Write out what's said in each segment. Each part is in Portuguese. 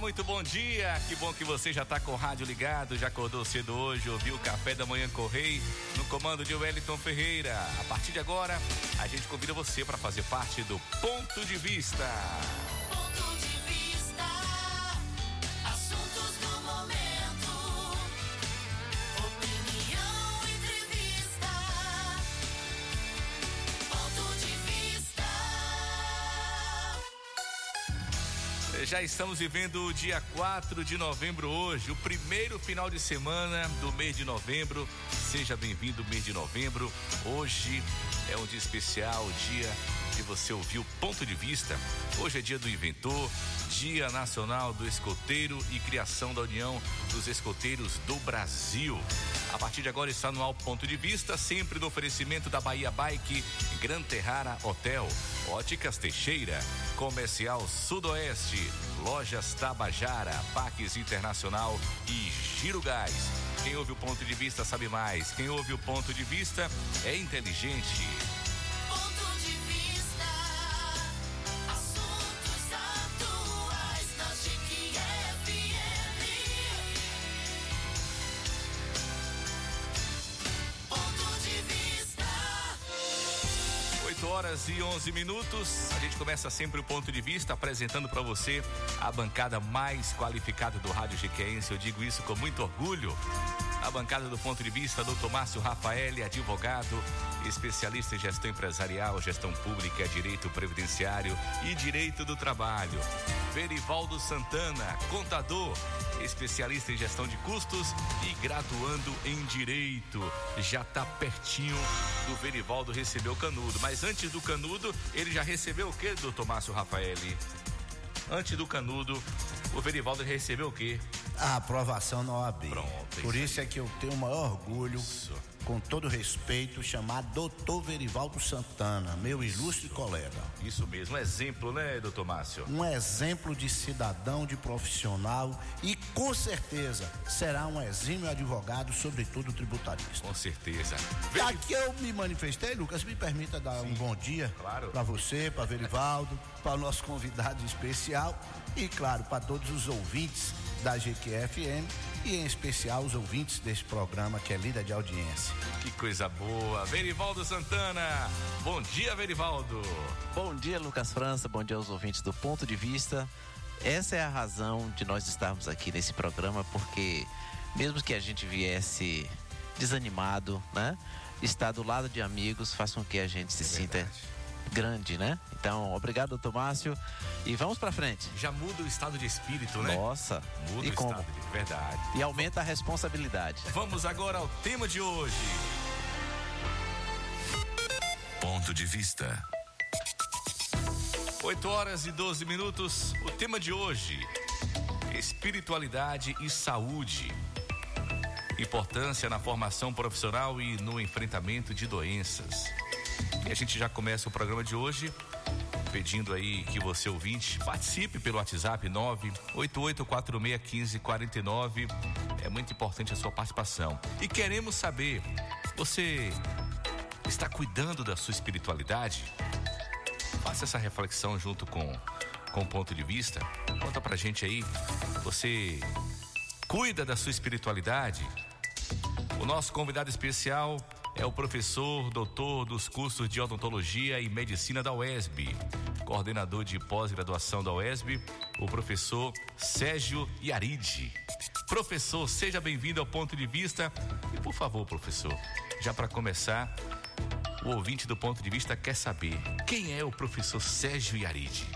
Muito bom dia. Que bom que você já está com o rádio ligado, já acordou cedo hoje, ouviu o café da manhã correio no comando de Wellington Ferreira. A partir de agora, a gente convida você para fazer parte do Ponto de Vista. Já estamos vivendo o dia 4 de novembro hoje, o primeiro final de semana do mês de novembro. Seja bem-vindo, mês de novembro. Hoje é um dia especial, dia de você ouvir o ponto de vista. Hoje é dia do inventor, Dia Nacional do Escoteiro e criação da União dos Escoteiros do Brasil. A partir de agora está no Ponto de Vista, sempre no oferecimento da Bahia Bike, Gran Terrara Hotel, Óticas Teixeira, Comercial Sudoeste, Lojas Tabajara, Paques Internacional e Giro Gás. Quem ouve o ponto de vista sabe mais. Quem ouve o ponto de vista é inteligente. 8 horas e 11 minutos. A gente começa sempre o ponto de vista apresentando para você a bancada mais qualificada do Rádio Jequiense. Eu digo isso com muito orgulho. A bancada do ponto de vista, doutor Márcio Rafael, advogado, especialista em gestão empresarial, gestão pública, direito previdenciário e direito do trabalho. Verivaldo Santana, contador, especialista em gestão de custos e graduando em direito. Já tá pertinho do Verivaldo receber o canudo. Mas antes do canudo, ele já recebeu o quê, doutor Márcio Rafael? Antes do canudo, o Verivaldo recebeu o quê? A aprovação na OAB. Pronto, é Por isso é que eu tenho o maior orgulho, Isso. com todo respeito, chamar doutor Verivaldo Santana, meu ilustre colega. Isso mesmo, um exemplo, né, doutor Márcio? Um exemplo de cidadão, de profissional e com certeza será um exímio advogado, sobretudo tributarista. Com certeza. Aqui eu me manifestei, Lucas, me permita dar um bom dia claro. para você, para Verivaldo, para o nosso convidado especial e, claro, para todos os ouvintes da GQFM e, em especial, os ouvintes desse programa que é líder de audiência. Que coisa boa. Verivaldo Santana. Bom dia, Verivaldo. Bom dia, Lucas França. Bom dia aos ouvintes do Ponto de Vista. Essa é a razão de nós estarmos aqui nesse programa, porque mesmo que a gente viesse desanimado, né? Estar do lado de amigos faz com que a gente se sinta É verdade. Grande, né? Então, obrigado, doutor Márcio. E vamos pra frente. Já muda o estado de espírito, né? Nossa. Muda e o como? estado de verdade. E aumenta a responsabilidade. Vamos agora ao tema de hoje. Ponto de vista. 8 horas e 12 minutos. O tema de hoje: espiritualidade e saúde. Importância na formação profissional e no enfrentamento de doenças. E a gente já começa o programa de hoje pedindo aí que você ouvinte participe pelo WhatsApp 988461549. É muito importante a sua participação. E queremos saber, você está cuidando da sua espiritualidade? Faça essa reflexão junto com, com o ponto de vista. Conta pra gente aí. Você cuida da sua espiritualidade? O nosso convidado especial é o professor doutor dos cursos de odontologia e medicina da UESB, coordenador de pós-graduação da UESB, o professor Sérgio Yaride. Professor, seja bem-vindo ao ponto de vista. E por favor, professor, já para começar, o ouvinte do ponto de vista quer saber quem é o professor Sérgio Yaride.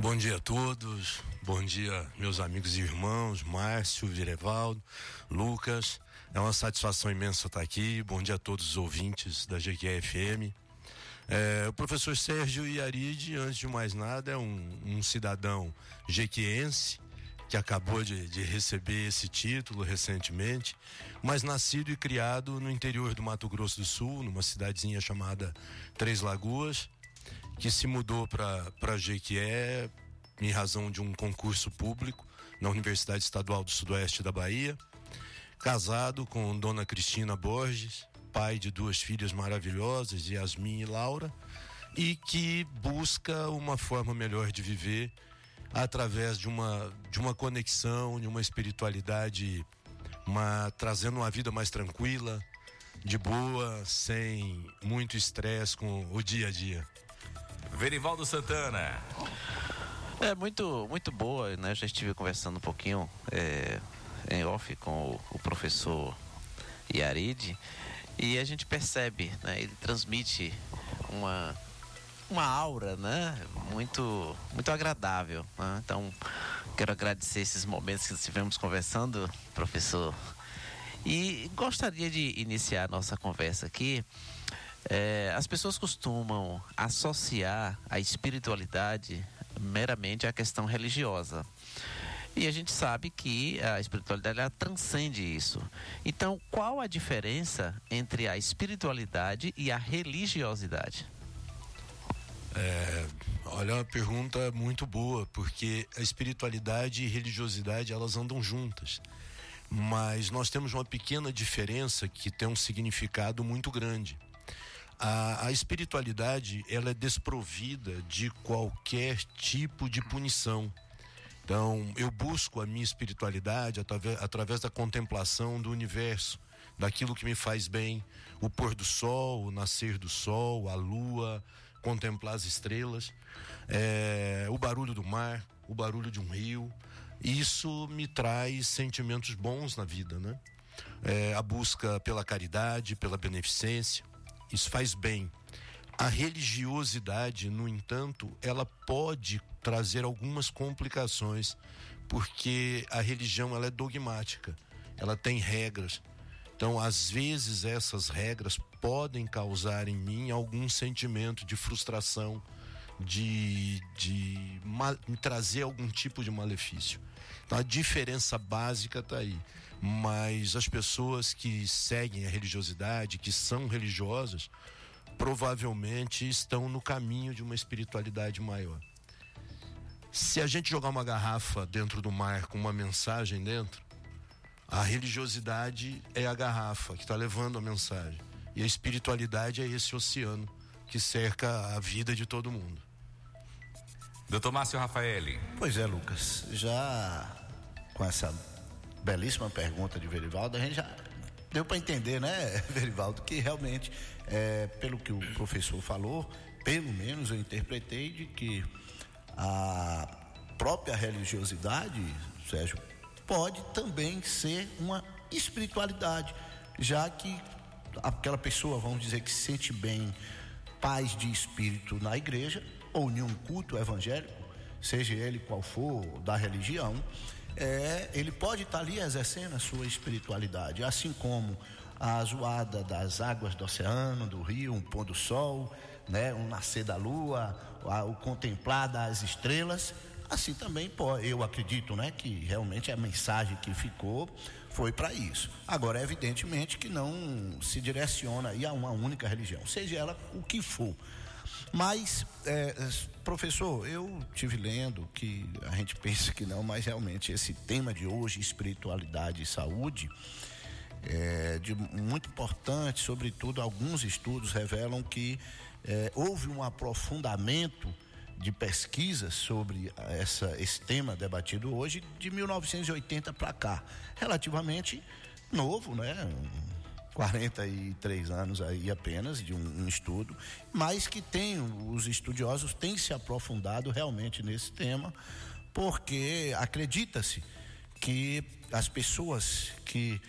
Bom dia a todos, bom dia meus amigos e irmãos, Márcio, Virevaldo, Lucas. É uma satisfação imensa estar aqui. Bom dia a todos os ouvintes da GQFM. É, o professor Sérgio Iaride, antes de mais nada, é um, um cidadão jequiense que acabou de, de receber esse título recentemente, mas nascido e criado no interior do Mato Grosso do Sul, numa cidadezinha chamada Três Lagoas, que se mudou para Jequié em razão de um concurso público na Universidade Estadual do Sudoeste da Bahia. Casado com Dona Cristina Borges, pai de duas filhas maravilhosas, Yasmin e Laura, e que busca uma forma melhor de viver através de uma, de uma conexão, de uma espiritualidade, uma, trazendo uma vida mais tranquila, de boa, sem muito estresse com o dia a dia. Verivaldo Santana. É muito, muito boa, né? Já estive conversando um pouquinho é, em off com o, o professor Yarid e a gente percebe, né? Ele transmite uma uma aura, né? Muito, muito agradável. Né? Então, quero agradecer esses momentos que estivemos conversando, professor. E gostaria de iniciar nossa conversa aqui. É, as pessoas costumam associar a espiritualidade meramente à questão religiosa. E a gente sabe que a espiritualidade ela transcende isso. Então, qual a diferença entre a espiritualidade e a religiosidade? É, olha, uma pergunta muito boa, porque a espiritualidade e religiosidade elas andam juntas. Mas nós temos uma pequena diferença que tem um significado muito grande. A, a espiritualidade ela é desprovida de qualquer tipo de punição. Então, eu busco a minha espiritualidade através, através da contemplação do universo, daquilo que me faz bem, o pôr do sol, o nascer do sol, a lua, contemplar as estrelas, é, o barulho do mar, o barulho de um rio. Isso me traz sentimentos bons na vida, né? É, a busca pela caridade, pela beneficência, isso faz bem. A religiosidade, no entanto, ela pode trazer algumas complicações, porque a religião ela é dogmática, ela tem regras. Então, às vezes essas regras podem causar em mim algum sentimento de frustração, de, de ma- me trazer algum tipo de malefício. Então, a diferença básica está aí. Mas as pessoas que seguem a religiosidade, que são religiosas, provavelmente estão no caminho de uma espiritualidade maior. Se a gente jogar uma garrafa dentro do mar com uma mensagem dentro, a religiosidade é a garrafa que está levando a mensagem. E a espiritualidade é esse oceano que cerca a vida de todo mundo. Doutor Márcio Rafaeli. Pois é, Lucas. Já com essa belíssima pergunta de Verivaldo, a gente já deu para entender, né, Verivaldo, que realmente, é, pelo que o professor falou, pelo menos eu interpretei de que a própria religiosidade, Sérgio, pode também ser uma espiritualidade, já que aquela pessoa, vamos dizer, que se sente bem, paz de espírito na igreja ou em um culto evangélico, seja ele qual for da religião, é, ele pode estar ali exercendo a sua espiritualidade, assim como a zoada das águas do oceano, do rio, um pôr do sol, né, um nascer da lua, o contemplar das estrelas, assim também pode, eu acredito, né, que realmente a mensagem que ficou foi para isso. Agora, evidentemente que não se direciona a uma única religião, seja ela o que for. Mas, é, professor, eu tive lendo que a gente pensa que não, mas realmente esse tema de hoje, espiritualidade e saúde, é de muito importante, sobretudo alguns estudos revelam que é, houve um aprofundamento de pesquisas sobre essa, esse tema debatido hoje de 1980 para cá, relativamente novo, né? Um 43 anos aí apenas de um, um estudo, mas que tem os estudiosos têm se aprofundado realmente nesse tema, porque acredita-se que as pessoas que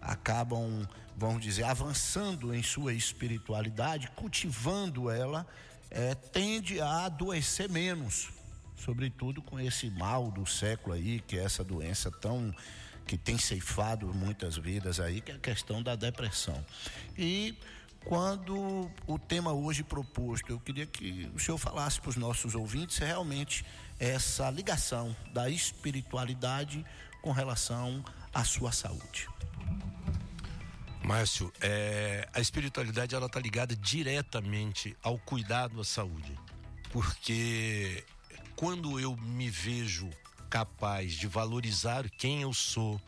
acabam, vamos dizer, avançando em sua espiritualidade, cultivando ela, eh, tende a adoecer menos, sobretudo com esse mal do século aí, que é essa doença tão que tem ceifado muitas vidas aí, que é a questão da depressão. E quando o tema hoje proposto, eu queria que o senhor falasse para os nossos ouvintes realmente essa ligação da espiritualidade com relação à sua saúde. Márcio, é, a espiritualidade ela está ligada diretamente ao cuidado à saúde, porque quando eu me vejo capaz de valorizar quem eu sou,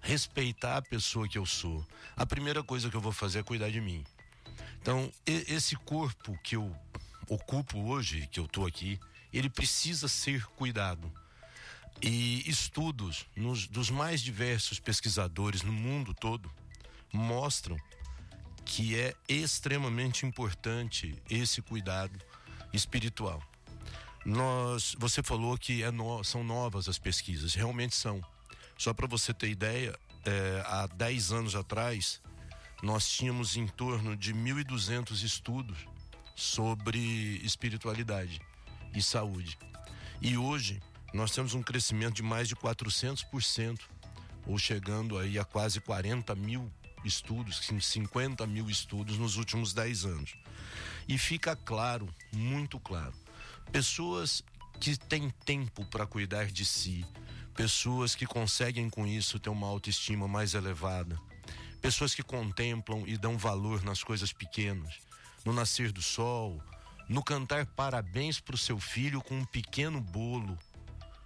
respeitar a pessoa que eu sou, a primeira coisa que eu vou fazer é cuidar de mim. Então, esse corpo que eu ocupo hoje, que eu estou aqui, ele precisa ser cuidado. E estudos nos- dos mais diversos pesquisadores no mundo todo mostram que é extremamente importante esse cuidado espiritual. Nós, você falou que é no- são novas as pesquisas, realmente são. Só para você ter ideia, é, há 10 anos atrás, nós tínhamos em torno de 1.200 estudos sobre espiritualidade e saúde. E hoje nós temos um crescimento de mais de 400%, ou chegando aí a quase 40 mil estudos, sim, 50 mil estudos nos últimos 10 anos. E fica claro, muito claro, pessoas que têm tempo para cuidar de si, pessoas que conseguem com isso ter uma autoestima mais elevada, pessoas que contemplam e dão valor nas coisas pequenas, no nascer do sol, no cantar parabéns para o seu filho com um pequeno bolo,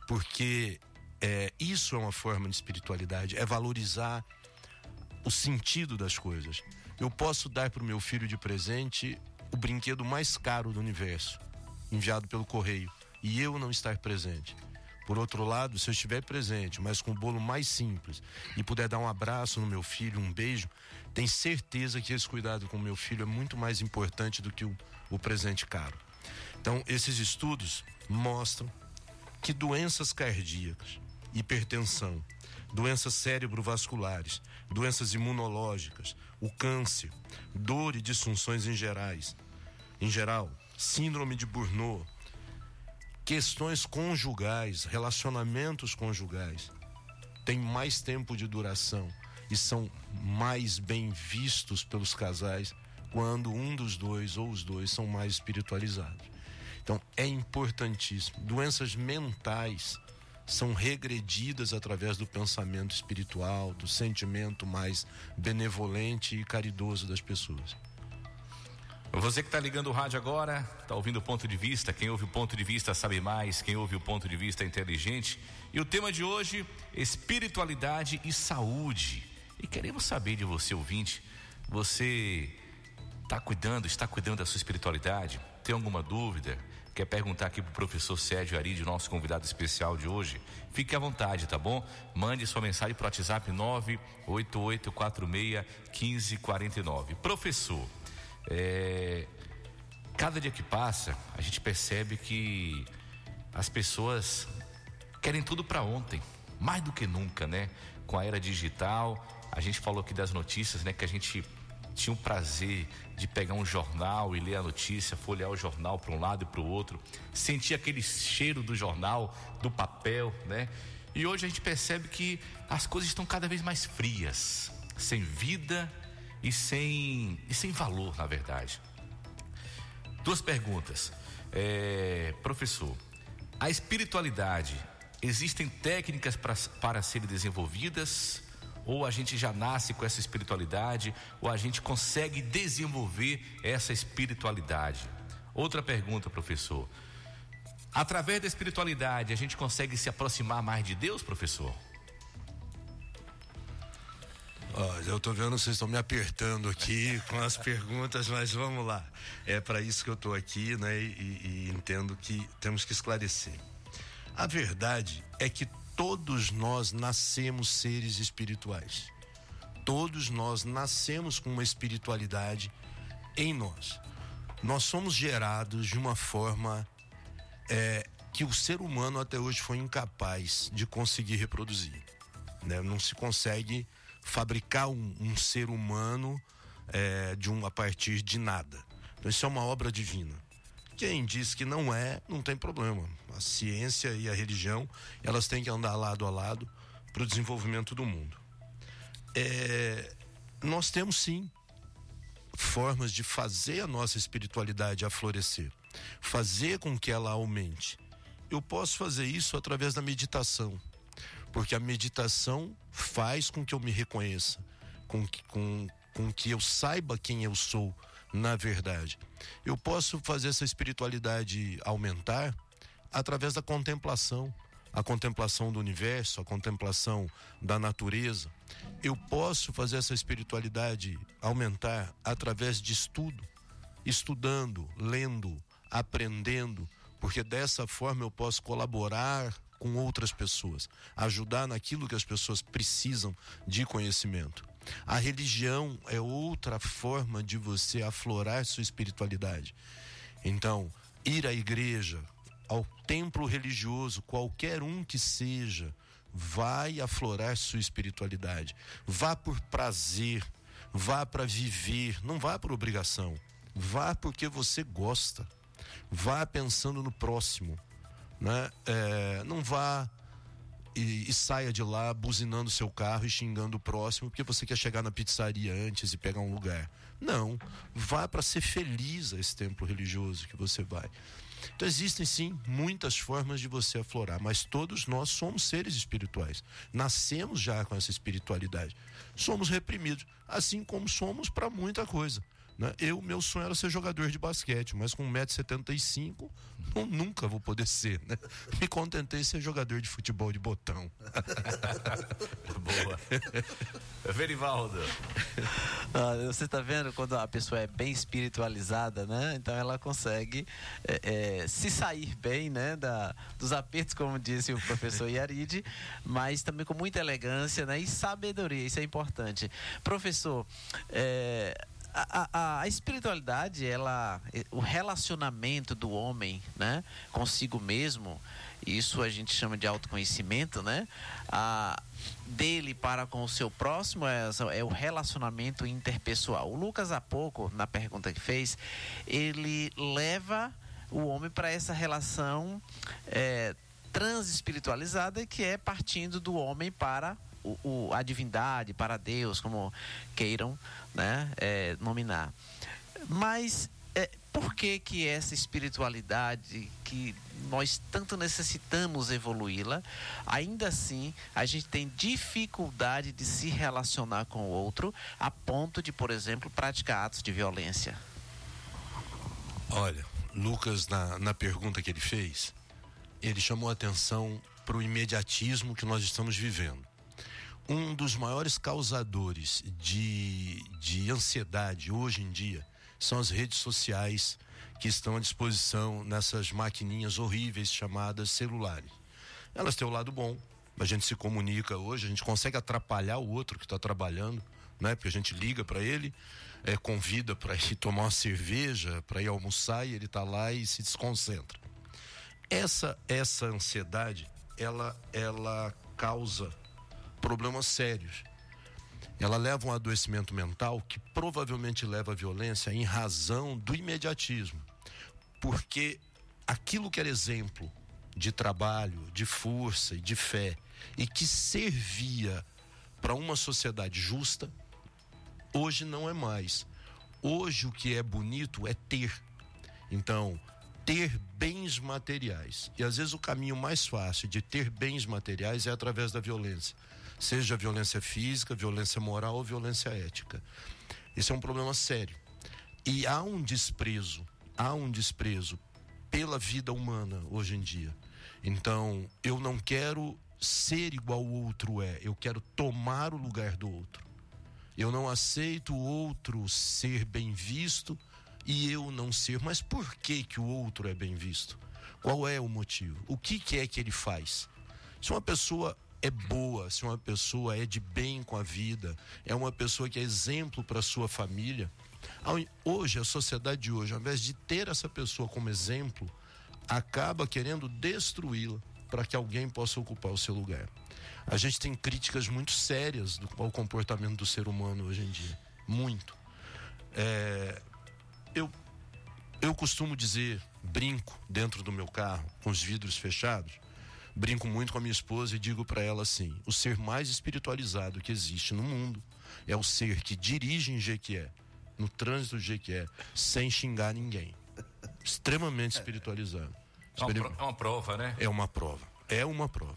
porque é, isso é uma forma de espiritualidade, é valorizar o sentido das coisas. Eu posso dar para o meu filho de presente o brinquedo mais caro do universo, enviado pelo correio, e eu não estar presente. Por outro lado, se eu estiver presente, mas com o bolo mais simples, e puder dar um abraço no meu filho, um beijo, tem certeza que esse cuidado com o meu filho é muito mais importante do que o, o presente caro. Então, esses estudos mostram que doenças cardíacas, hipertensão, doenças cerebrovasculares, doenças imunológicas, o câncer, dor e disfunções em gerais, em geral, síndrome de Burnout, questões conjugais, relacionamentos conjugais, têm mais tempo de duração e são mais bem vistos pelos casais quando um dos dois ou os dois são mais espiritualizados. Então é importantíssimo. Doenças mentais são regredidas através do pensamento espiritual, do sentimento mais benevolente e caridoso das pessoas. Você que está ligando o rádio agora, está ouvindo o ponto de vista. Quem ouve o ponto de vista sabe mais. Quem ouve o ponto de vista é inteligente. E o tema de hoje: espiritualidade e saúde. E queremos saber de você, ouvinte, você está cuidando, está cuidando da sua espiritualidade? Tem alguma dúvida? Quer perguntar aqui para o professor Sérgio Aride, nosso convidado especial de hoje? Fique à vontade, tá bom? Mande sua mensagem para o WhatsApp 988461549. Professor, é, cada dia que passa, a gente percebe que as pessoas querem tudo para ontem, mais do que nunca, né? Com a era digital, a gente falou aqui das notícias, né? Que a gente tinha o prazer de pegar um jornal e ler a notícia, folhear o jornal para um lado e para o outro, sentir aquele cheiro do jornal, do papel, né? E hoje a gente percebe que as coisas estão cada vez mais frias, sem vida e sem, e sem valor, na verdade. Duas perguntas. É, professor, a espiritualidade, existem técnicas pra, para serem desenvolvidas? Ou a gente já nasce com essa espiritualidade? Ou a gente consegue desenvolver essa espiritualidade? Outra pergunta, professor. Através da espiritualidade, a gente consegue se aproximar mais de Deus, professor? Eu tô vendo vocês estão me apertando aqui com as perguntas, mas vamos lá. É para isso que eu tô aqui, né? E, e entendo que temos que esclarecer. A verdade é que todos nós nascemos seres espirituais. Todos nós nascemos com uma espiritualidade em nós. Nós somos gerados de uma forma é, que o ser humano até hoje foi incapaz de conseguir reproduzir. né? Não se consegue fabricar um, um ser humano é, de um, a partir de nada. Então isso é uma obra divina. Quem diz que não é, não tem problema. A ciência e a religião, elas têm que andar lado a lado para o desenvolvimento do mundo. É, nós temos sim formas de fazer a nossa espiritualidade a florescer, fazer com que ela aumente. Eu posso fazer isso através da meditação, porque a meditação faz com que eu me reconheça, com que, com, com que eu saiba quem eu sou na verdade. Eu posso fazer essa espiritualidade aumentar através da contemplação, a contemplação do universo, a contemplação da natureza. Eu posso fazer essa espiritualidade aumentar através de estudo, estudando, lendo, aprendendo, porque dessa forma eu posso colaborar com outras pessoas, ajudar naquilo que as pessoas precisam de conhecimento. A religião é outra forma de você aflorar sua espiritualidade. Então, ir à igreja, ao templo religioso, qualquer um que seja, vai aflorar sua espiritualidade. Vá por prazer, vá para viver, não vá por obrigação. Vá porque você gosta. Vá pensando no próximo. Né? É, não vá e, e, saia de lá buzinando seu carro e xingando o próximo porque você quer chegar na pizzaria antes e pegar um lugar. Não, vá para ser feliz a esse templo religioso que você vai. Então existem sim muitas formas de você aflorar, mas todos nós somos seres espirituais. Nascemos já com essa espiritualidade. Somos reprimidos, assim como somos para muita coisa. Né? Eu, meu sonho era ser jogador de basquete, mas com 1,75m eu nunca vou poder ser. Né? Me contentei em ser jogador de futebol de botão. Boa. Verivaldo. Ah, você está vendo quando a pessoa é bem espiritualizada, né? Então ela consegue é, é, se sair bem, né? Da, dos apertos, como disse o professor Yaride, mas também com muita elegância né? e sabedoria. Isso é importante. Professor, é, a, a, espiritualidade, ela, o relacionamento do homem, né, consigo mesmo, isso a gente chama de autoconhecimento, né? A, dele para com o seu próximo é, é, o relacionamento interpessoal. O Lucas há pouco, na pergunta que fez, ele leva o homem para essa relação é, transespiritualizada que é partindo do homem para o, a divindade, para Deus, como queiram né, é, nominar. Mas é, por que que essa espiritualidade que nós tanto necessitamos evoluí-la, ainda assim a gente tem dificuldade de se relacionar com o outro a ponto de, por exemplo, praticar atos de violência? Olha, Lucas, na, na pergunta que ele fez, ele chamou a atenção para o imediatismo que nós estamos vivendo um dos maiores causadores de, de ansiedade hoje em dia são as redes sociais que estão à disposição nessas maquininhas horríveis chamadas celulares. Elas têm o lado bom, a gente se comunica hoje, a gente consegue atrapalhar o outro que está trabalhando, né? Porque a gente liga para ele, é, convida para ir tomar uma cerveja, para ir almoçar e ele está lá e se desconcentra. Essa essa ansiedade, ela ela causa problemas sérios. Ela leva um adoecimento mental que provavelmente leva à violência em razão do imediatismo. Porque aquilo que era exemplo de trabalho, de força e de fé e que servia para uma sociedade justa, hoje não é mais. Hoje o que é bonito é ter. Então, ter bens materiais. E às vezes o caminho mais fácil de ter bens materiais é através da violência seja violência física, violência moral ou violência ética. Esse é um problema sério. E há um desprezo, há um desprezo pela vida humana hoje em dia. Então, eu não quero ser igual o outro é, eu quero tomar o lugar do outro. Eu não aceito o outro ser bem visto e eu não ser. Mas por que que o outro é bem visto? Qual é o motivo? O que, que é que ele faz? Se uma pessoa é boa, se uma pessoa é de bem com a vida, é uma pessoa que é exemplo para sua família. Hoje, a sociedade de hoje, ao invés de ter essa pessoa como exemplo, acaba querendo destruí-la para que alguém possa ocupar o seu lugar. A gente tem críticas muito sérias do, ao comportamento do ser humano hoje em dia. Muito. É, eu, eu costumo dizer, brinco dentro do meu carro, com os vidros fechados, brinco muito com a minha esposa e digo para ela assim: o ser mais espiritualizado que existe no mundo é o ser que dirige em Jequié no trânsito do jeito que é, sem xingar ninguém. Extremamente espiritualizado. É uma, Espiri- pro- é uma prova, né? é uma prova. É uma prova.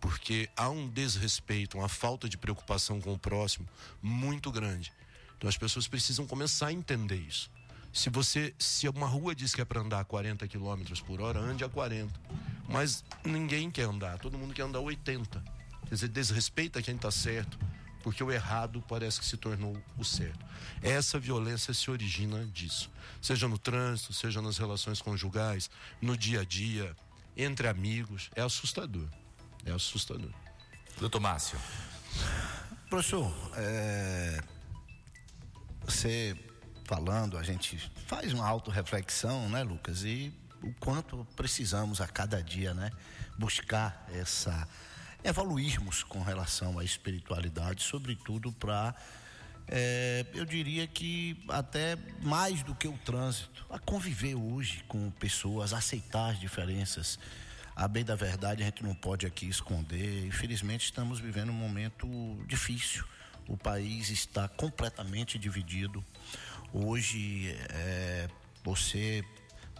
Porque há um desrespeito, uma falta de preocupação com o próximo muito grande. Então as pessoas precisam começar a entender isso. Se você, se uma rua diz que é para andar a 40 km por hora, ande a 40. Mas ninguém quer andar, todo mundo quer andar a 80. Quer dizer, desrespeita quem está certo, porque o errado parece que se tornou o certo. Essa violência se origina disso. Seja no trânsito, seja nas relações conjugais, no dia a dia, entre amigos. É assustador. É assustador. Doutor Márcio. Professor, é, você falando, a gente faz uma autorreflexão, né, Lucas? E o quanto precisamos a cada dia, né, buscar essa evoluirmos com relação à espiritualidade, sobretudo para eu diria que até mais do que o trânsito, a conviver hoje com pessoas, aceitar as diferenças. A bem da verdade, a gente não pode aqui esconder. Infelizmente, estamos vivendo um momento difícil. O país está completamente dividido. Hoje, é, você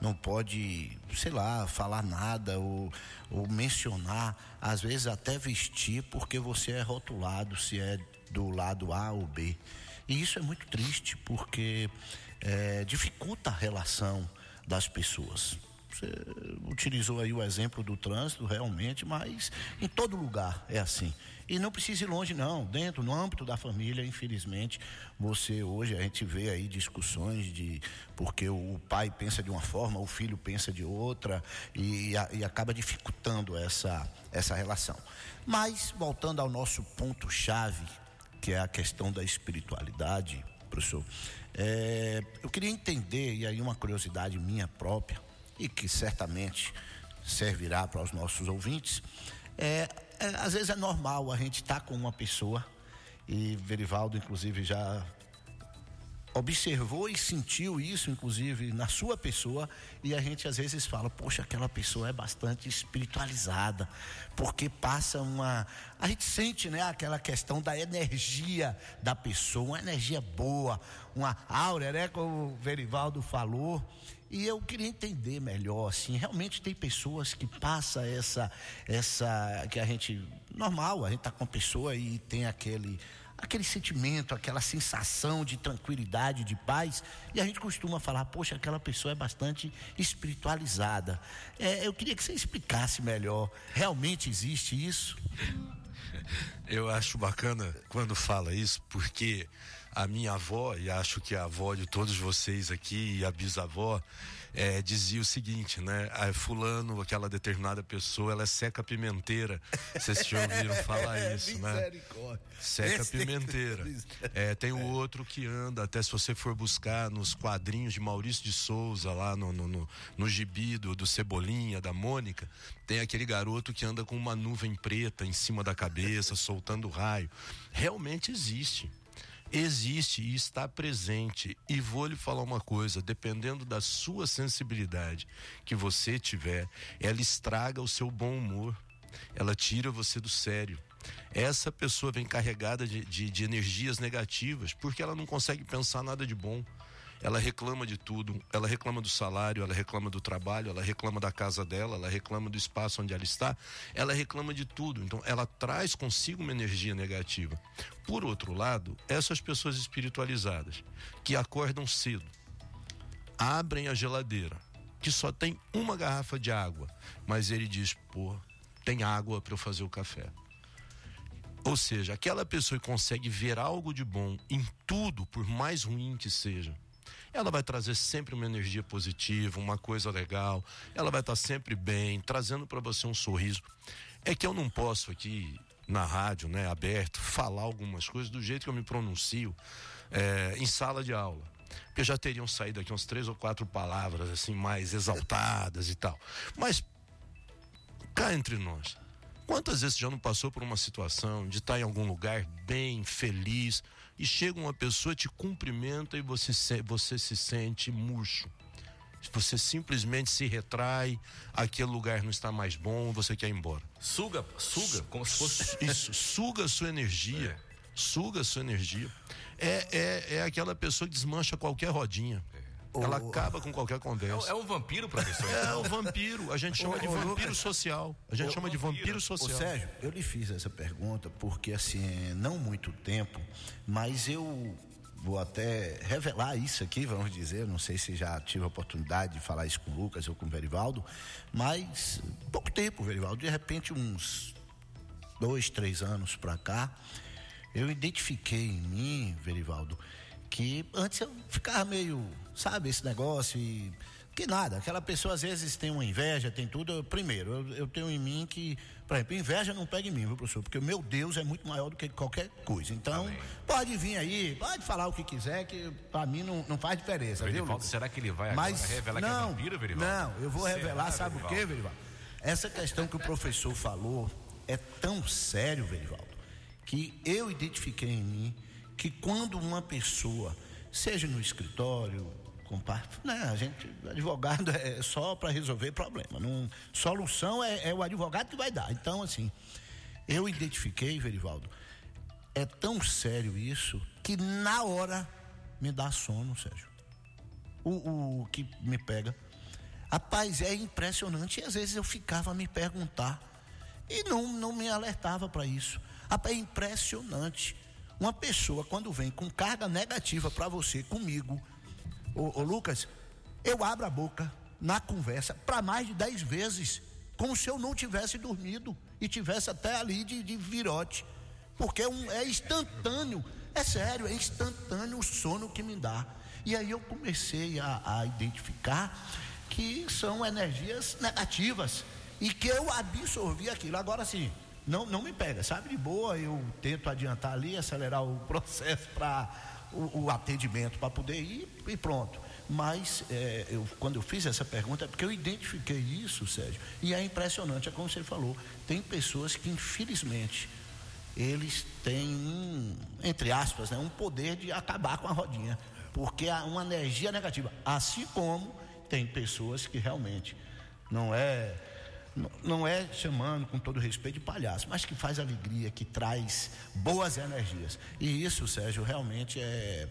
não pode, sei lá, falar nada ou, ou mencionar, às vezes até vestir, porque você é rotulado se é do lado A ou B. E isso é muito triste, porque é, dificulta a relação das pessoas. Você utilizou aí o exemplo do trânsito, realmente, mas em todo lugar é assim. E não precisa ir longe, não. Dentro, no âmbito da família, infelizmente, você hoje a gente vê aí discussões de porque o pai pensa de uma forma, o filho pensa de outra, e, e acaba dificultando essa, essa relação. Mas, voltando ao nosso ponto-chave, que é a questão da espiritualidade, professor, é, eu queria entender, e aí uma curiosidade minha própria, e que certamente servirá para os nossos ouvintes, é, é, às vezes é normal a gente estar com uma pessoa, e Verivaldo, inclusive, já observou e sentiu isso, inclusive, na sua pessoa, e a gente às vezes fala, poxa, aquela pessoa é bastante espiritualizada, porque passa uma. A gente sente, né, aquela questão da energia da pessoa, uma energia boa, uma áurea, né, como o Verivaldo falou. E eu queria entender melhor, assim, realmente tem pessoas que passa essa, essa, que a gente, normal, a gente tá com a pessoa e tem aquele, aquele sentimento, aquela sensação de tranquilidade, de paz, e a gente costuma falar, poxa, aquela pessoa é bastante espiritualizada. É, eu queria que você explicasse melhor, realmente existe isso? Eu acho bacana quando fala isso, porque a minha avó, e acho que a avó de todos vocês aqui, e a bisavó, eh, dizia o seguinte, né? A fulano, aquela determinada pessoa, ela é seca pimenteira. Vocês já ouviram falar isso, né? Seca pimenteira. É, tem o outro que anda, até se você for buscar nos quadrinhos de Maurício de Souza, lá no, no, no, no gibi do, do Cebolinha, da Mônica, tem aquele garoto que anda com uma nuvem preta em cima da cabeça, soltando raio. Realmente existe. Existe e está presente. E vou lhe falar uma coisa: dependendo da sua sensibilidade que você tiver, ela estraga o seu bom humor, ela tira você do sério. Essa pessoa vem carregada de, de, de energias negativas porque ela não consegue pensar nada de bom. Ela reclama de tudo, ela reclama do salário, ela reclama do trabalho, ela reclama da casa dela, ela reclama do espaço onde ela está, ela reclama de tudo. Então, ela traz consigo uma energia negativa. Por outro lado, essas pessoas espiritualizadas que acordam cedo, abrem a geladeira, que só tem uma garrafa de água, mas ele diz: pô, tem água para eu fazer o café. Ou seja, aquela pessoa que consegue ver algo de bom em tudo, por mais ruim que seja, ela vai trazer sempre uma energia positiva, uma coisa legal, ela vai estar sempre bem, trazendo para você um sorriso. É que eu não posso aqui na rádio, né, aberto, falar algumas coisas do jeito que eu me pronuncio é, em sala de aula. Porque já teriam saído aqui uns três ou quatro palavras assim mais exaltadas e tal. Mas cá entre nós, quantas vezes já não passou por uma situação de estar em algum lugar bem, feliz, e chega uma pessoa, te cumprimenta e você se, você se sente murcho? Você simplesmente se retrai, aquele lugar não está mais bom, você quer ir embora. Suga, suga, como se fosse. Isso, suga a sua energia. suga a sua energia. É, é, é aquela pessoa que desmancha qualquer rodinha. Ela acaba com qualquer É, conversa. é um vampiro, professor? É o vampiro, a gente chama de ô, vampiro social. A gente chama de vampiro Ô social. Sérgio, eu lhe fiz essa pergunta porque assim, é, não muito tempo, mas eu vou até revelar isso aqui, vamos dizer, não sei se já tive a oportunidade de falar isso com o Lucas ou com o Verivaldo, mas pouco tempo, Verivaldo, de repente uns dois, três anos pra cá, eu identifiquei em mim, Verivaldo, que antes eu ficava meio, sabe, esse negócio e. Que nada, aquela pessoa às vezes tem uma inveja, tem tudo. Eu- primeiro, eu, eu tenho em mim que, por exemplo, inveja não pega em mim, viu, professor? Porque o meu Deus é muito maior do que qualquer coisa. Então, pode vir aí, pode falar o que quiser, que pra mim não, não faz diferença, viu? Verivaldo, Lucas? será que ele vai Mas revelar que é não, vampiro, Verivaldo? não, eu vou Será, revelar, sabe o Verivaldo? quê, Verivaldo? Essa questão que o professor falou é tão sério, Verivaldo, que eu identifiquei em mim que quando uma pessoa, seja no escritório, com parte, né, a gente, advogado é só para resolver problema, não, solução é, é o advogado que vai dar. Então, assim, eu identifiquei, Verivaldo, é tão sério isso que na hora me dá sono, Sérgio o, o que me pega. Rapaz, é impressionante. E às vezes eu ficava a me perguntar e não, não me alertava para isso. Rapaz, é impressionante. Uma pessoa, quando vem com carga negativa para você, comigo, ô, ô Lucas, eu abro a boca na conversa para mais de dez vezes, como se eu não tivesse dormido e tivesse até ali de, de virote. Porque é, um- é instantâneo, é sério, é instantâneo o sono que me dá. E aí eu comecei a, a identificar que são energias negativas e que eu absorvi aquilo. Agora sim, não, não me pega, sabe? De boa, eu tento adiantar ali, acelerar o processo para o, o atendimento para poder ir e pronto. Mas é, eu, quando eu fiz essa pergunta, é porque eu identifiquei isso, Sérgio, e é impressionante, é como você falou, tem pessoas que infelizmente eles têm um, entre aspas, né, um poder de acabar com a rodinha, porque há uma energia negativa. Assim como tem pessoas que realmente não é não- é chamando com todo respeito de palhaço, mas que faz alegria, que traz boas energias. E isso, Sérgio, realmente é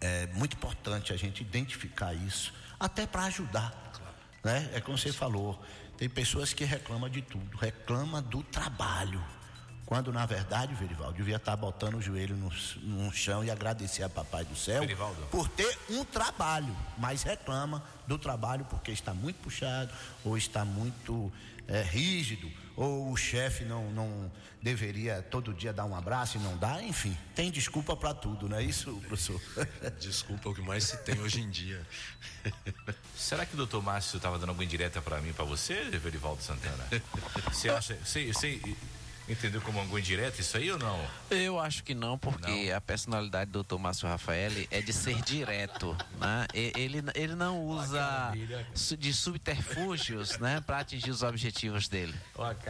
é muito importante a gente identificar isso, até para ajudar. Né? É como você falou, tem pessoas que reclamam de tudo, reclama do trabalho. Quando na verdade, Verivaldo, devia estar botando o joelho no, no chão e agradecer a Papai do Céu Verivaldo. por ter um trabalho, mas reclama do trabalho porque está muito puxado, ou está muito é, rígido, ou o chefe não, não deveria todo dia dar um abraço e não dá, enfim, tem desculpa para tudo, não é isso, professor? Desculpa, é o que mais se tem hoje em dia. Será que o doutor Márcio estava dando alguma indireta para mim, para você, Verivaldo Santana? Você acha, você, você entendeu como alguma indireta isso aí ou não? Eu acho que não, porque a personalidade do Dr. Márcio Rafael é de ser direto, né? Ele, ele não usa de subterfúgios, né, para atingir os objetivos dele.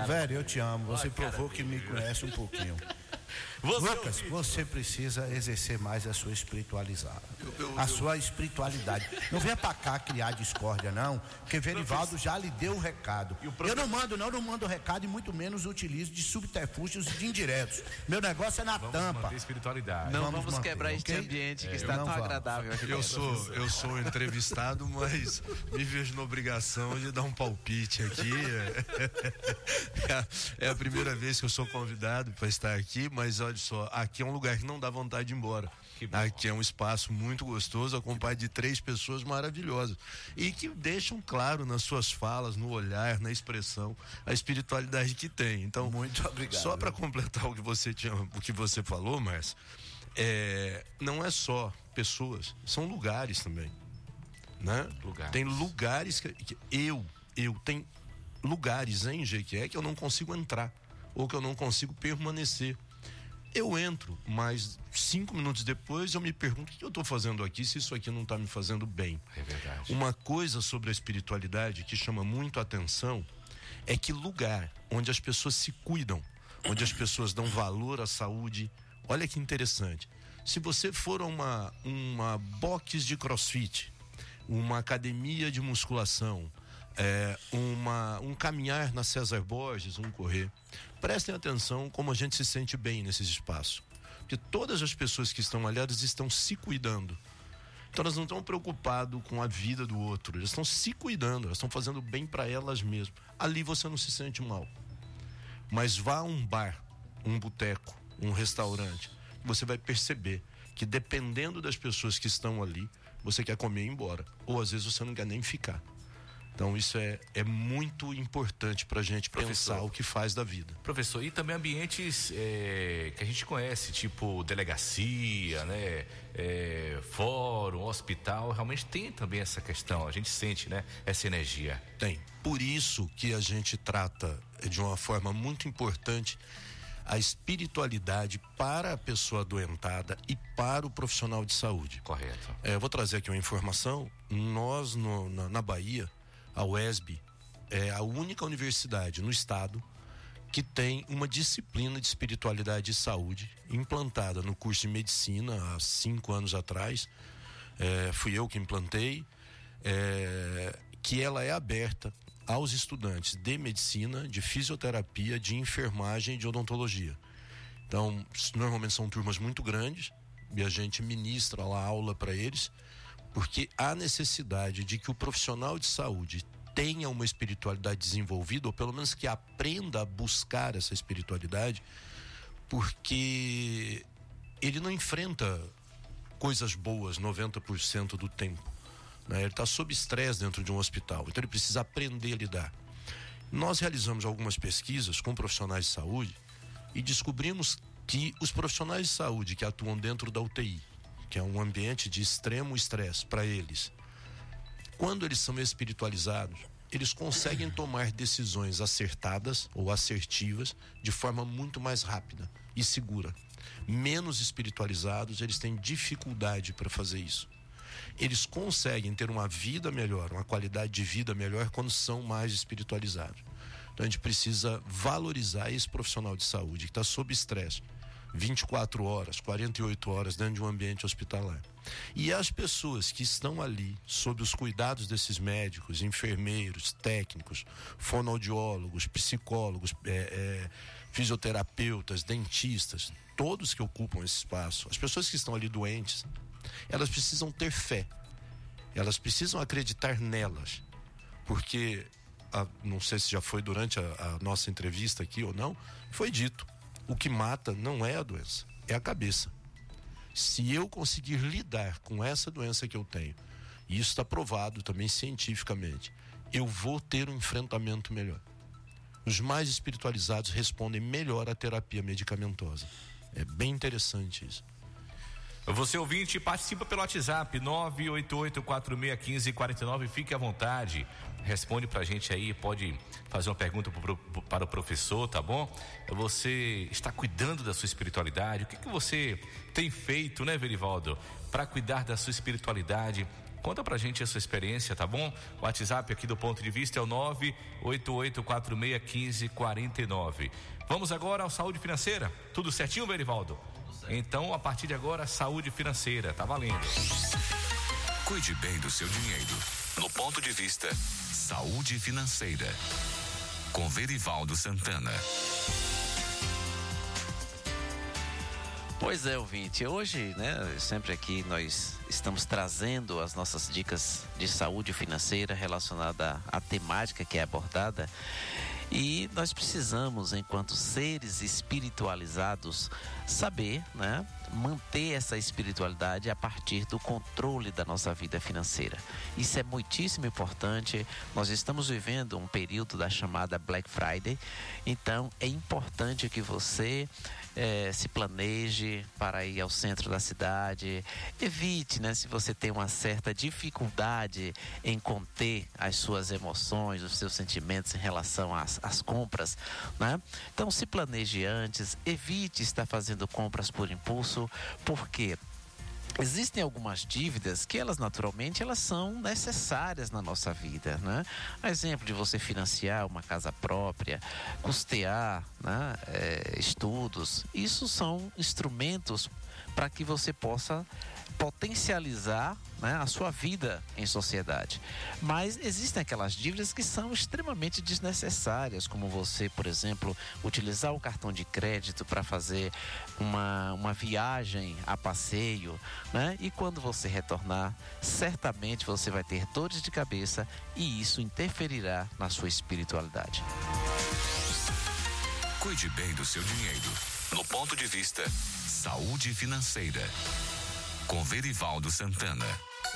Velho, eu te amo, você provou que me conhece um pouquinho. Você Lucas, você precisa exercer mais a sua espiritualidade. A sua espiritualidade. Não venha pra cá criar discórdia, não, porque Verivaldo já lhe deu o recado. Eu não mando, não, não mando recado e muito menos utilizo de subterfúgios e de indiretos. Meu negócio é na Vamos tampa. manter espiritualidade. Não Vamos vamos, manter, quebrar este ok? ambiente que É, está tão vamos. agradável aqui. Eu sou, eu sou entrevistado, mas me vejo na obrigação de dar um palpite aqui. É a, é a primeira vez que eu sou convidado para estar aqui, mas olha só, aqui é um lugar que não dá vontade de ir embora. Aqui é um espaço muito gostoso, acompanhado de três pessoas maravilhosas e que deixam claro nas suas falas, no olhar, na expressão, a espiritualidade que tem. Então, Muito obrigado. Só para completar o que você tinha, o que você falou, Márcio, é, não é só pessoas, são lugares também, né? Lugares. Tem lugares que, que eu, eu tem lugares em Jequié que eu não consigo entrar ou que eu não consigo permanecer. Eu entro, mas cinco minutos depois eu me pergunto o que eu estou fazendo aqui se isso aqui não está me fazendo bem. É verdade. Uma coisa sobre a espiritualidade que chama muito a atenção é que lugar onde as pessoas se cuidam, onde as pessoas dão valor à saúde, olha que interessante. Se você for a uma, uma box de crossfit, uma academia de musculação, é, uma, um caminhar na César Borges, um correr, prestem atenção como a gente se sente bem nesses espaços. Porque todas as pessoas que estão ali, elas estão se cuidando. Então elas não estão preocupadas com a vida do outro, elas estão se cuidando, elas estão fazendo bem para elas mesmas. Ali você não se sente mal. Mas vá a um bar, um boteco, um restaurante, você vai perceber que dependendo das pessoas que estão ali, você quer comer e ir embora. Ou às vezes você não quer nem ficar. Então isso é, é muito importante para a gente Professor. pensar o que faz da vida. Professor, e também ambientes é, que a gente conhece, tipo delegacia, né? é, fórum, hospital, realmente tem também essa questão, a gente sente, né? Essa energia. Tem. Por isso que a gente trata de uma forma muito importante a espiritualidade para a pessoa adoentada e para o profissional de saúde. Correto. É, eu vou trazer aqui uma informação. Nós, no- na, na Bahia, a UESB é a única universidade no estado que tem uma disciplina de espiritualidade e saúde implantada no curso de medicina há cinco anos atrás. É, fui eu que implantei. é, que ela é aberta aos estudantes de medicina, de fisioterapia, de enfermagem e de odontologia. Então, normalmente são turmas muito grandes e a gente ministra lá aula para eles, porque há necessidade de que o profissional de saúde tenha uma espiritualidade desenvolvida, ou pelo menos que aprenda a buscar essa espiritualidade, porque ele não enfrenta coisas boas 90% do tempo. né? Ele está sob estresse dentro de um hospital, então ele precisa aprender a lidar. Nós realizamos algumas pesquisas com profissionais de saúde e descobrimos que os profissionais de saúde que atuam dentro da UTI, que é um ambiente de extremo estresse para eles, quando eles são espiritualizados, eles conseguem tomar decisões acertadas ou assertivas de forma muito mais rápida e segura. Menos espiritualizados, eles têm dificuldade para fazer isso. Eles conseguem ter uma vida melhor, uma qualidade de vida melhor quando são mais espiritualizados. Então a gente precisa valorizar esse profissional de saúde que está sob estresse 24 horas, 48 horas dentro de um ambiente hospitalar. E as pessoas que estão ali sob os cuidados desses médicos, enfermeiros, técnicos, fonoaudiólogos, psicólogos, é, é, fisioterapeutas, dentistas, todos que ocupam esse espaço, as pessoas que estão ali doentes, elas precisam ter fé, elas precisam acreditar nelas, porque a- não sei se já foi durante a, a nossa entrevista aqui ou não, foi dito: o que mata não é a doença, é a cabeça. Se eu conseguir lidar com essa doença que eu tenho, e isso está provado também cientificamente, eu vou ter um enfrentamento melhor. Os mais espiritualizados respondem melhor à terapia medicamentosa. É bem interessante isso. Você ouvinte, participa pelo WhatsApp 988461549, fique à vontade. Responde pra gente aí, pode fazer uma pergunta pro- para o professor, tá bom? Você está cuidando da sua espiritualidade? O que, que você tem feito, né, Verivaldo, para cuidar da sua espiritualidade? Conta pra gente a sua experiência, tá bom? O WhatsApp aqui do ponto de vista é o 988461549. Vamos agora ao saúde financeira. Tudo certinho, Verivaldo? Então, a partir de agora, saúde financeira, tá valendo. Cuide bem do seu dinheiro. No ponto de vista Saúde Financeira. Com Verivaldo Santana. Pois é, ouvinte. Hoje, né, sempre aqui nós estamos trazendo as nossas dicas de saúde financeira relacionada à temática que é abordada. E nós precisamos, enquanto seres espiritualizados, saber, né, manter essa espiritualidade a partir do controle da nossa vida financeira. Isso é muitíssimo importante. Nós estamos vivendo um período da chamada Black Friday, então é importante que você eh, se planeje para ir ao centro da cidade. Evite, né, se você tem uma certa dificuldade em conter as suas emoções, os seus sentimentos em relação às, às compras, né? Então se planeje antes, evite estar fazendo compras por impulso, porque Existem algumas dívidas que elas naturalmente elas são necessárias na nossa vida, né? A exemplo de você financiar uma casa própria, custear né, eh, estudos, isso são instrumentos para que você possa potencializar né, a sua vida em sociedade. Mas existem aquelas dívidas que são extremamente desnecessárias, como você, por exemplo, utilizar o cartão de crédito para fazer uma, uma viagem a passeio, né? E quando você retornar, certamente você vai ter dores de cabeça e isso interferirá na sua espiritualidade. Cuide bem do seu dinheiro. No ponto de vista Saúde Financeira. Com Verivaldo Santana.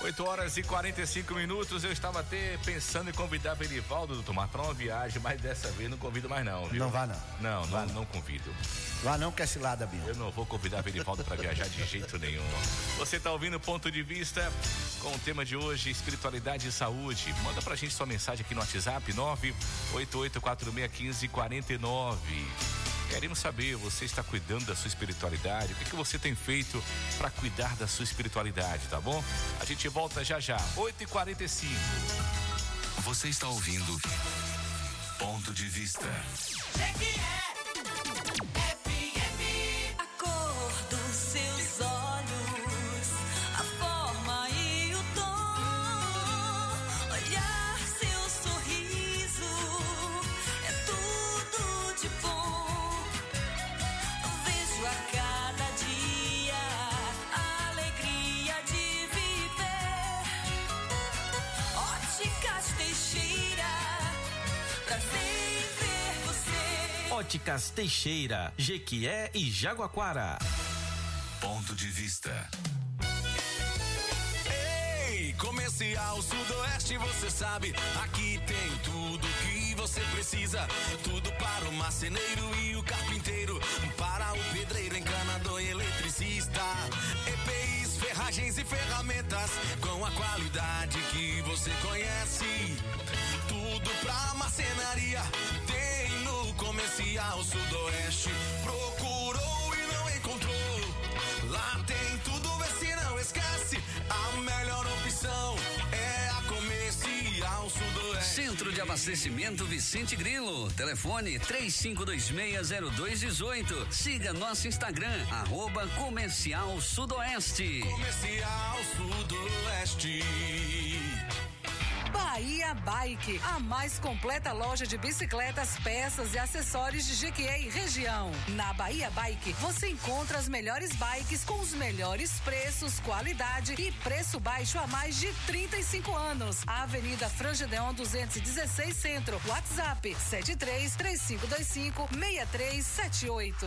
8 horas e 45 minutos. Eu estava até pensando em convidar Verivaldo do Tomar para uma viagem, mas dessa vez não convido mais não, viu? Não vá não. Não, não, não convido. Lá não quer cilada, Binho. Eu não vou convidar Verivaldo para viajar de jeito nenhum. Você está ouvindo o ponto de vista com o tema de hoje, espiritualidade e saúde. Manda pra gente sua mensagem aqui no WhatsApp 988461549. Queremos saber, você está cuidando da sua espiritualidade? O que, que você tem feito para cuidar da sua espiritualidade, tá bom? A gente volta já já, 8h45. Você está ouvindo Ponto de Vista. A Óticas Teixeira, Jequié e Jaguaquara. Ponto de Vista. Ei, Comercial Sudoeste, você sabe, aqui tem tudo que você precisa. Tudo para o marceneiro e o carpinteiro, para o pedreiro, encanador e eletricista. EPIs, ferragens e ferramentas com a qualidade que você conhece. Tudo pra marcenaria tem no Comercial Sudoeste. Procurou e não encontrou. Lá tem tudo, vê se não esquece. A melhor opção Comercial Sudoeste. Centro de Abastecimento Vicente Grilo. Telefone 35260218. Siga nosso Instagram, arroba Comercial Sudoeste. Comercial Sudoeste. Bahia Bike, a mais completa loja de bicicletas, peças e acessórios de Jequié e região. Na Bahia Bike, você encontra as melhores bikes com os melhores preços, qualidade e preço baixo há mais de 35 anos. Avenida Frangedeon 216 Centro. WhatsApp 73 3525 6378.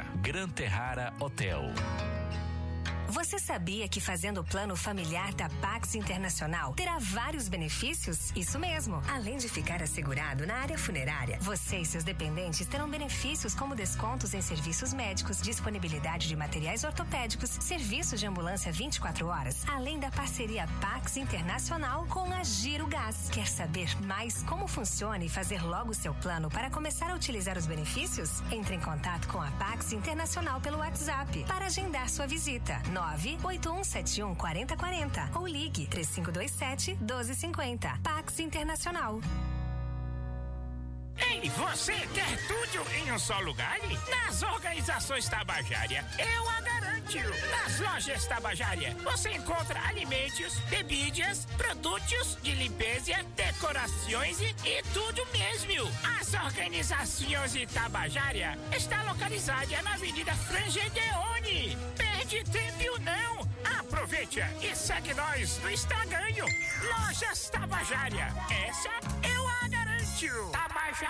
Gran Terrara Hotel. Você sabia que fazendo o plano familiar da Pax Internacional terá vários benefícios? Isso mesmo. Além de ficar assegurado na área funerária, você e seus dependentes terão benefícios como descontos em serviços médicos, disponibilidade de materiais ortopédicos, serviços de ambulância 24 horas, além da parceria Pax Internacional com a Giro Gás. Quer saber mais como funciona e fazer logo seu plano para começar a utilizar os benefícios? Entre em contato com a Pax Internacional pelo WhatsApp para agendar sua visita. 98171 4040 ou ligue 3527 1250. Pax Internacional. Ei, você quer tudo em um só lugar? Nas organizações Tabajara, eu a garanto. Nas lojas Tabajara, você encontra alimentos, bebidas, produtos de limpeza, decorações e, tudo mesmo. As organizações Tabajara está localizada na Avenida Frangedeone. Perde tempo não. Aproveite e segue nós no Instagram. Lojas Tabajara. Essa eu a garanto. Tabajara.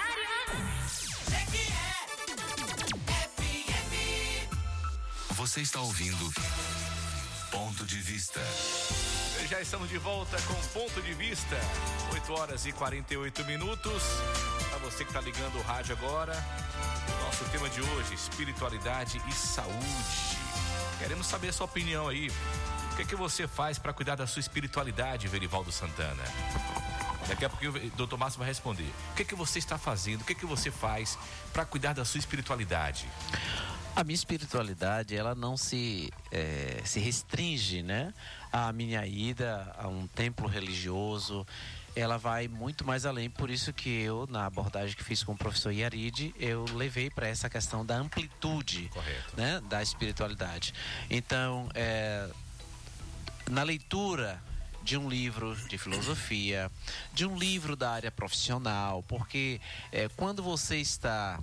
Você está ouvindo Ponto de Vista. Já estamos de volta com Ponto de Vista. 8 horas e 48 minutos. Para você que está ligando o rádio agora. Nosso tema de hoje, espiritualidade e saúde. Queremos saber a sua opinião aí. O que, é que você faz para cuidar da sua espiritualidade, Verivaldo Santana? Daqui a pouquinho o doutor Márcio vai responder. O que, é que você está fazendo? O que, é que você faz para cuidar da sua espiritualidade? A minha espiritualidade, ela não se, é, se restringe, né? À minha ida a um templo religioso. Ela vai muito mais além, por isso que eu, na abordagem que fiz com o professor Yaride, eu levei para essa questão da amplitude né, da espiritualidade. Então, é, na leitura de um livro de filosofia, de um livro da área profissional, porque é, quando você está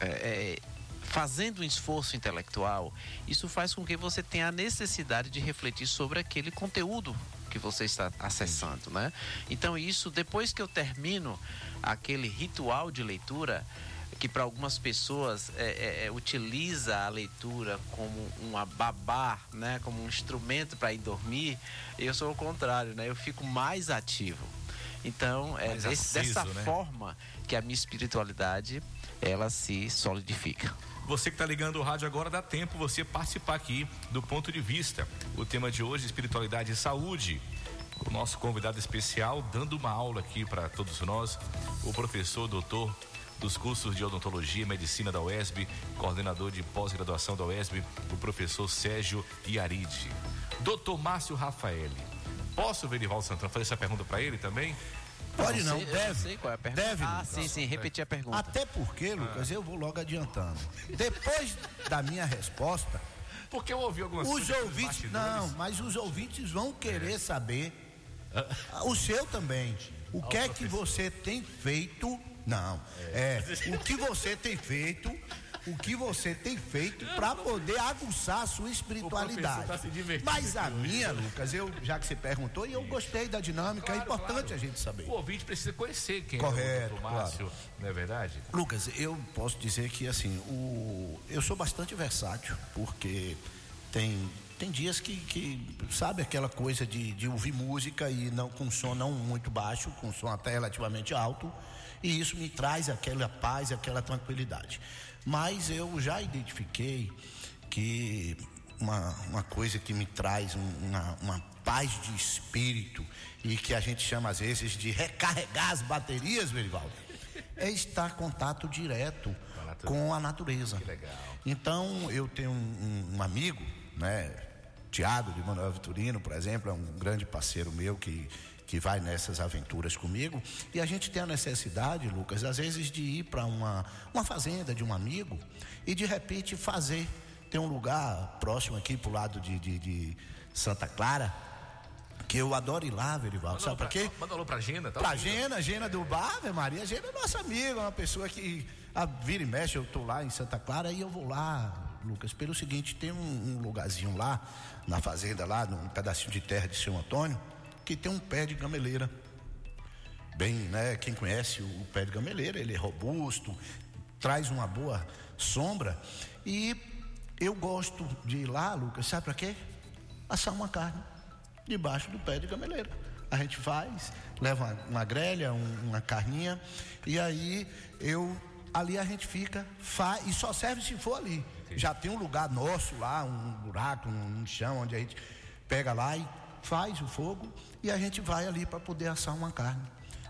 é, fazendo um esforço intelectual, isso faz com que você tenha a necessidade de refletir sobre aquele conteúdo que você está acessando, né? Então isso depois que eu termino aquele ritual de leitura que para algumas pessoas é, é, é, utiliza a leitura como uma babá, né, como um instrumento para ir dormir, eu sou o contrário, né? Eu fico mais ativo. Então é desse- aceso, dessa né? forma que a minha espiritualidade ela se solidifica. Você que está ligando o rádio agora, dá tempo você participar aqui do ponto de vista. O tema de hoje, espiritualidade e saúde. O nosso convidado especial, dando uma aula aqui para todos nós, o professor doutor dos cursos de odontologia e medicina da UESB, coordenador de pós-graduação da UESB, o professor Sérgio Iaride. Doutor Márcio Rafaeli. Posso, Verivaldo Santana, fazer essa pergunta para ele também? Pode não, sei, eu deve. sei qual é a pergunta. Deve, ah, sim, sim, repetir a pergunta. Até porque, Lucas, eu vou logo adiantando. Depois da minha resposta, Porque eu ouvi algumas os coisas ouvintes. Não, mas os ouvintes vão querer saber. O seu também. O que é que você tem feito? Não. É. O que você tem feito? O que você tem feito para poder aguçar a sua espiritualidade? tá Mas a minha, Lucas, eu já que você perguntou e eu gostei da dinâmica, é importante a gente saber. O ouvinte precisa conhecer quem Correto, é o Márcio, não é verdade? Lucas, eu posso dizer que assim, o, eu sou bastante versátil, porque tem, tem dias que, que sabe aquela coisa de, de ouvir música e não com som não muito baixo, com som até relativamente alto, e isso me traz aquela paz, aquela tranquilidade. Mas eu já identifiquei que uma, uma coisa que me traz um- uma, uma paz de espírito e que a gente chama às vezes de recarregar as baterias, Verivaldo, é estar em contato direto com a natureza. Então, eu tenho um, um amigo, né, Tiago de Manuel Vitorino, por exemplo, é um grande parceiro meu que, que vai nessas aventuras comigo. E a gente tem a necessidade, Lucas, às vezes de ir para uma, uma fazenda de um amigo e de repente fazer. Tem um lugar próximo aqui pro lado de, de, de Santa Clara, que eu adoro ir lá, Verivaldo. Sabe para quê? Manda alô pra Gina, tá? Pra Gena, Gena do Bar, Ave Maria, Gena é nossa amiga, uma pessoa que a, vira e mexe, eu tô lá em Santa Clara e eu vou lá, Lucas, pelo seguinte, tem um, um lugarzinho lá, na fazenda lá, num pedacinho de terra de São Antônio, que tem um pé de gameleira. Bem, né, quem conhece o, pé de gameleira, ele é robusto, traz uma boa sombra e eu gosto de ir lá, Lucas, sabe para quê? Assar uma carne debaixo do pé de gameleira. A gente faz, leva uma, uma grelha, um- uma carninha, e aí eu ali a gente fica, faz, e só serve se for ali. Já tem um lugar nosso lá, um buraco, um, um chão, onde a gente pega lá e faz o fogo e a gente vai ali para poder assar uma carne.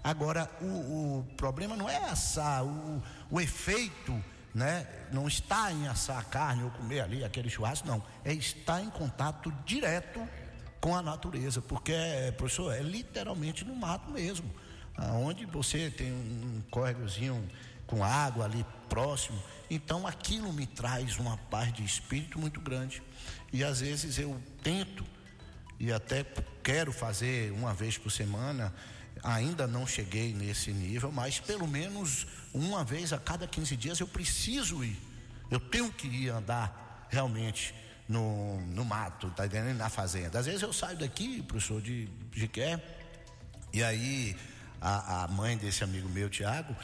Agora, o, o problema não é assar, o, o efeito né, não está em assar a carne ou comer ali aquele churrasco, não. É estar em contato direto com a natureza, porque, professor, é literalmente no mato mesmo. Onde você tem um córregozinho com água ali próximo, então aquilo me traz uma paz de espírito muito grande. E às vezes eu tento e até quero fazer uma vez por semana. Ainda não cheguei nesse nível, mas pelo menos uma vez a cada 15 dias eu preciso ir. Eu tenho que ir andar realmente no, no mato, tá entendendo? Na fazenda. Às vezes eu saio daqui, professor de Jiqué, e aí a, a mãe desse amigo meu, Tiago,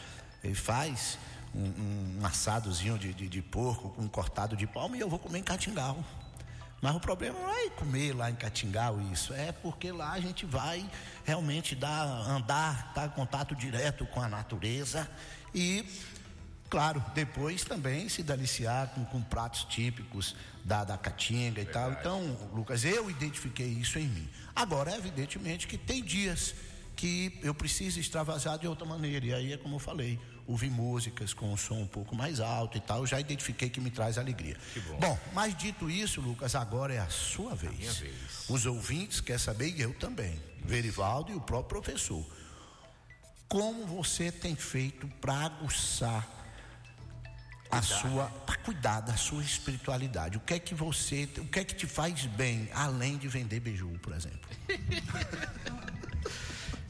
ele faz um, um assadozinho de, de, de porco um cortado de palma e eu vou comer em Catingal. Mas o problema não é ir comer lá em Catingal isso, é porque lá a gente vai realmente dar, andar, estar em contato direto com a natureza E, claro, depois também se deliciar com, com pratos típicos da, da Caatinga e tal. Então, Lucas, eu identifiquei isso em mim. Agora, evidentemente que tem dias que eu preciso extravasar de outra maneira. E aí é como eu falei, ouvir músicas com um som um pouco mais alto e tal, eu já identifiquei que me traz alegria. bom. mas dito isso, Lucas, agora é a sua vez. minha vez. Os ouvintes querem saber, e eu também, Verivaldo e o próprio professor. Como você tem feito para aguçar a sua, para cuidar da sua espiritualidade? O que é que você, o que é que te faz bem, além de vender beiju, por exemplo?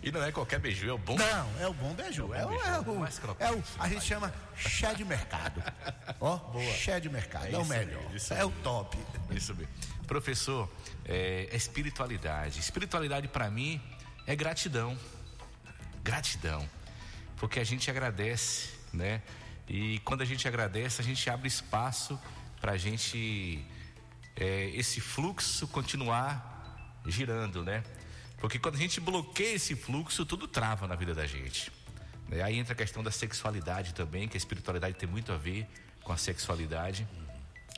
E não é qualquer beiju, é o bom. Não, é o bom beiju. É, o, é, o, mais crocante. é o- a gente chama chá de mercado. Ó, chá de mercado. É, o isso melhor. mesmo, é o top. Isso mesmo. Professor, é, é espiritualidade. Espiritualidade para mim é gratidão. Gratidão. Porque a gente agradece, né? E quando a gente agradece, a gente abre espaço para a gente, é, esse fluxo continuar girando, né? Porque quando a gente bloqueia esse fluxo, tudo trava na vida da gente. né? Aí entra a questão da sexualidade também, que a espiritualidade tem muito a ver com a sexualidade.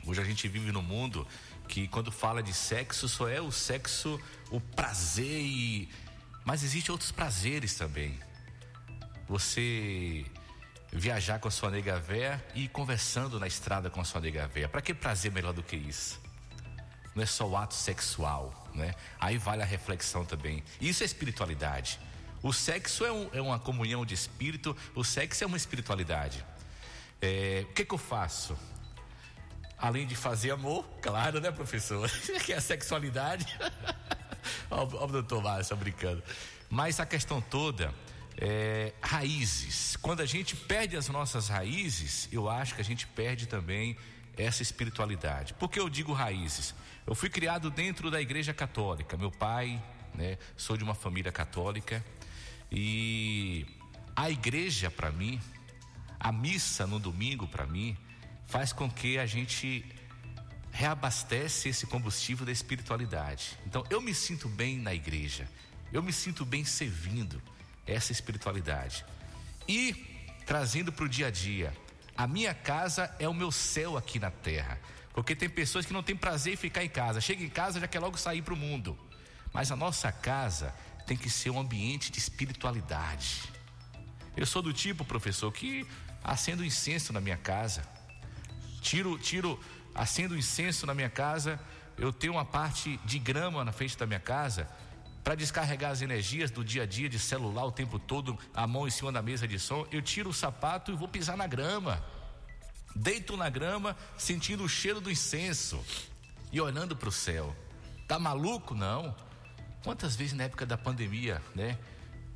Hoje a gente vive num mundo que quando fala de sexo, só é o sexo, o prazer e... Mas existem outros prazeres também. Você viajar com a sua nega véia e ir conversando na estrada com a sua nega véia. Para que prazer melhor do que isso? Não é só o ato sexual, né? Aí vale a reflexão também. Isso é espiritualidade. O sexo é, um- é uma comunhão de espírito, o sexo é uma espiritualidade. É, o que, que eu faço? Além de fazer amor, claro, né, professor? que é a sexualidade. Ó, o doutor Márcio, brincando. Mas a questão toda é raízes. Quando a gente perde as nossas raízes, eu acho que a gente perde também essa espiritualidade. Por que eu digo raízes? Eu fui criado dentro da igreja católica. Meu pai, né, sou de uma família católica. E a igreja, para mim, a missa no domingo, para mim, faz com que a gente reabastece esse combustível da espiritualidade. Então, eu me sinto bem na igreja. Eu me sinto bem servindo essa espiritualidade. E trazendo para o dia a dia, a minha casa é o meu céu aqui na terra. Porque tem pessoas que não têm prazer em ficar em casa. Chega em casa já quer logo sair para o mundo. Mas a nossa casa tem que ser um ambiente de espiritualidade. Eu sou do tipo, professor, que acendo incenso na minha casa. Tiro, tiro, acendo incenso na minha casa. Eu tenho uma parte de grama na frente da minha casa para descarregar as energias do dia a dia de celular o tempo todo, a mão em cima da mesa de som. Eu tiro o sapato e vou pisar na grama. Deito na grama, sentindo o cheiro do incenso e olhando para o céu. Tá maluco? Não. Quantas vezes na época da pandemia, né?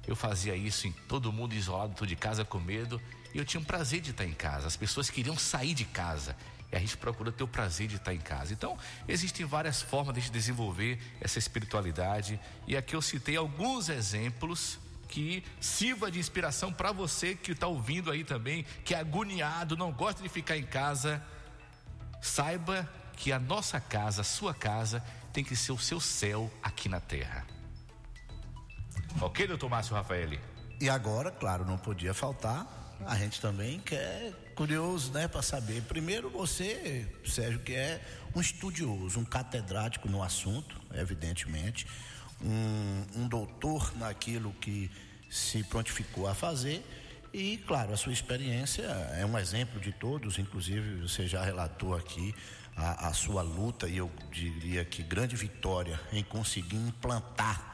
Eu fazia isso em todo mundo isolado, tudo de casa com medo, e eu tinha um prazer de estar em casa. As pessoas queriam sair de casa. E a gente procura ter o prazer de estar em casa. Então, existem várias formas de a gente desenvolver essa espiritualidade. E aqui eu citei alguns exemplos que sirva de inspiração para você que está ouvindo aí também, que é agoniado, não gosta de ficar em casa. Saiba que a nossa casa, a sua casa, tem que ser o seu céu aqui na terra. Ok, doutor Márcio Rafaeli? E agora, claro, não podia faltar. A gente também quer curioso, né, para saber. Primeiro, você, Sérgio, que é um estudioso, um catedrático no assunto, evidentemente, um, um doutor naquilo que se prontificou a fazer. E, claro, a sua experiência é um exemplo de todos, inclusive você já relatou aqui a, a sua luta, e eu diria que grande vitória em conseguir implantar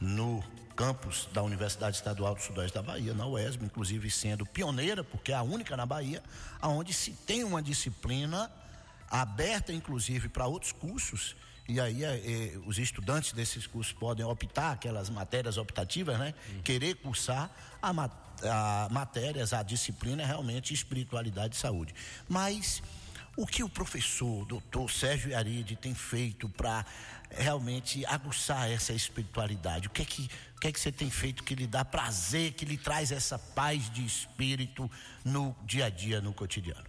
no campus da Universidade Estadual do Sudoeste da Bahia, na UESB, inclusive sendo pioneira, porque é a única na Bahia, onde se tem uma disciplina aberta, inclusive, para outros cursos. E aí eh, eh, os estudantes desses cursos podem optar, aquelas matérias optativas, né? Querer cursar a, ma- a matérias, a disciplina é realmente espiritualidade e saúde. Mas o que o professor, doutor Sérgio Aride, tem feito para realmente aguçar essa espiritualidade? O que, é que, o que é que você tem feito que lhe dá prazer, que lhe traz essa paz de espírito no dia a dia, no cotidiano?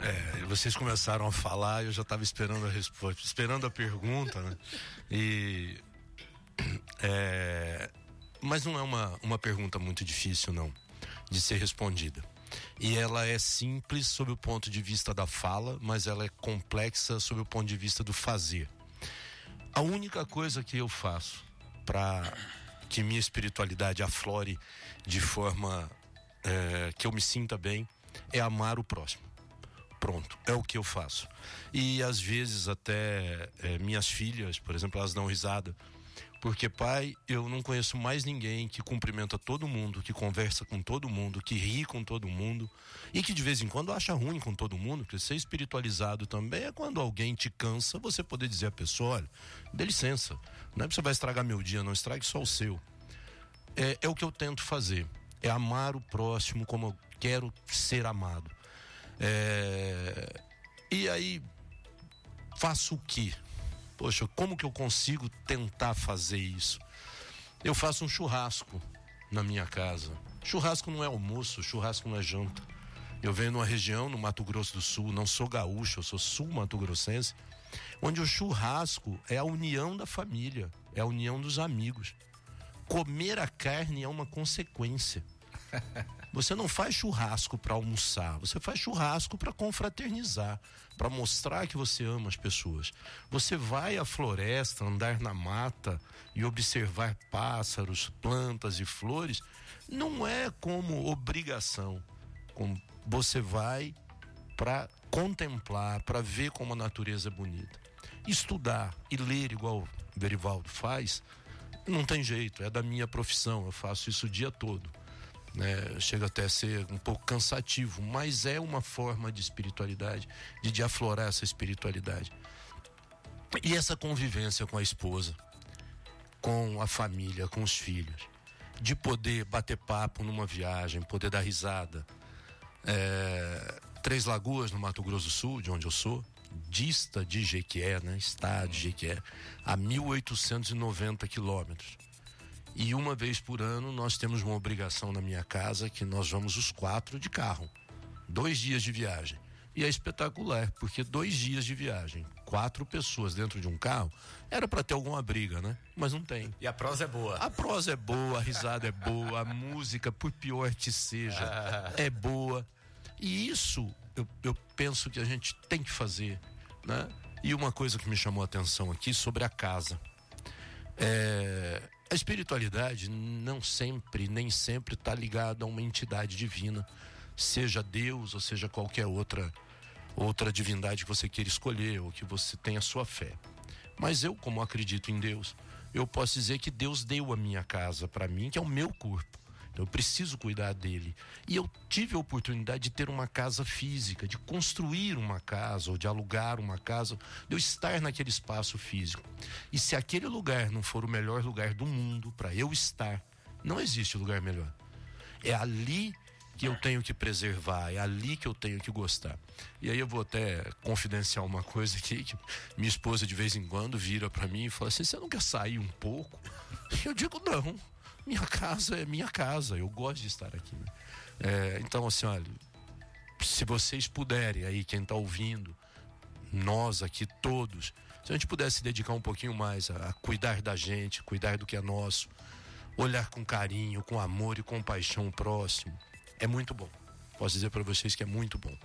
É, vocês começaram a falar, eu já estava esperando a resposta, esperando a pergunta, né? E é, mas não é uma, uma pergunta muito difícil, não. de ser respondida. E ela é simples sob o ponto de vista da fala, mas ela é complexa sob o ponto de vista do fazer. A única coisa que eu faço para que minha espiritualidade aflore de forma é, que eu me sinta bem é amar o próximo. Pronto, é o que eu faço. E às vezes até é, minhas filhas, por exemplo, elas dão risada porque, pai, eu não conheço mais ninguém que cumprimenta todo mundo, que conversa com todo mundo, que ri com todo mundo e que de vez em quando acha ruim com todo mundo, porque ser espiritualizado também é quando alguém te cansa, você poder dizer à pessoa: olha, dê licença, não é que você vai estragar meu dia, não estrague só o seu. É, é o que eu tento fazer, é amar o próximo como eu quero ser amado. É, e aí, faço o quê? Poxa, como que eu consigo tentar fazer isso? Eu faço um churrasco na minha casa. Churrasco não é almoço, churrasco não é janta. Eu venho numa região no Mato Grosso do Sul, não sou gaúcho, eu sou sul-mato-grossense, onde o churrasco é a união da família, é a união dos amigos. Comer a carne é uma consequência. Você não faz churrasco para almoçar, você faz churrasco para confraternizar, para mostrar que você ama as pessoas. Você vai à floresta, andar na mata e observar pássaros, plantas e flores, não é como obrigação. Como você vai para contemplar, para ver como a natureza é bonita. Estudar e ler igual o Verivaldo faz, não tem jeito, é da minha profissão, eu faço isso o dia todo né? Chega até a ser um pouco cansativo, mas é uma forma de espiritualidade, de, de aflorar essa espiritualidade. E essa convivência com a esposa, com a família, com os filhos, de poder bater papo numa viagem, poder dar risada. É, Três Lagoas, no Mato Grosso do Sul, de onde eu sou, dista de Jequié, né? Está de Jequié, a 1.890 quilômetros. E uma vez por ano nós temos uma obrigação na minha casa que nós vamos os quatro de carro. Dois dias de viagem. E é espetacular, porque dois dias de viagem, quatro pessoas dentro de um carro, era para ter alguma briga, né? Mas não tem. E a prosa é boa. A prosa é boa, a risada é boa, a música, por pior que seja, é boa. E isso eu, eu penso que a gente tem que fazer, né? E uma coisa que me chamou a atenção aqui sobre a casa. É, a espiritualidade não sempre, nem sempre está ligada a uma entidade divina, seja Deus ou seja qualquer outra outra divindade que você queira escolher ou que você tenha sua fé. Mas eu, como acredito em Deus, eu posso dizer que Deus deu a minha casa para mim, que é o meu corpo. Eu preciso cuidar dele. E eu tive a oportunidade de ter uma casa física, de construir uma casa ou de alugar uma casa, de eu estar naquele espaço físico. E se aquele lugar não for o melhor lugar do mundo para eu estar, não existe lugar melhor. É ali que eu tenho que preservar, é ali que eu tenho que gostar. E aí eu vou até confidenciar uma coisa aqui, que minha esposa de vez em quando vira para mim e fala assim: "Você não quer sair um pouco?" Eu digo: "Não minha casa é minha casa, eu gosto de estar aqui. É, então, assim, olha, se vocês puderem aí, quem está ouvindo, nós aqui todos, se a gente pudesse dedicar um pouquinho mais a, a cuidar da gente, cuidar do que é nosso, olhar com carinho, com amor e compaixão o próximo, é muito bom. Posso dizer para vocês que é muito bom.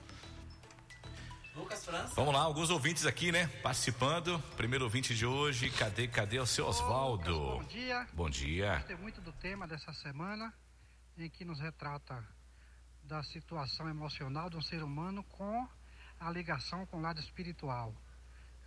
Lucas França. Vamos lá, alguns ouvintes aqui, né? Participando. Primeiro ouvinte de hoje, cadê, cadê o seu Oswaldo? Bom dia. Bom dia. Gostei muito do tema dessa semana, em que nos retrata da situação emocional de um ser humano com a ligação com o lado espiritual.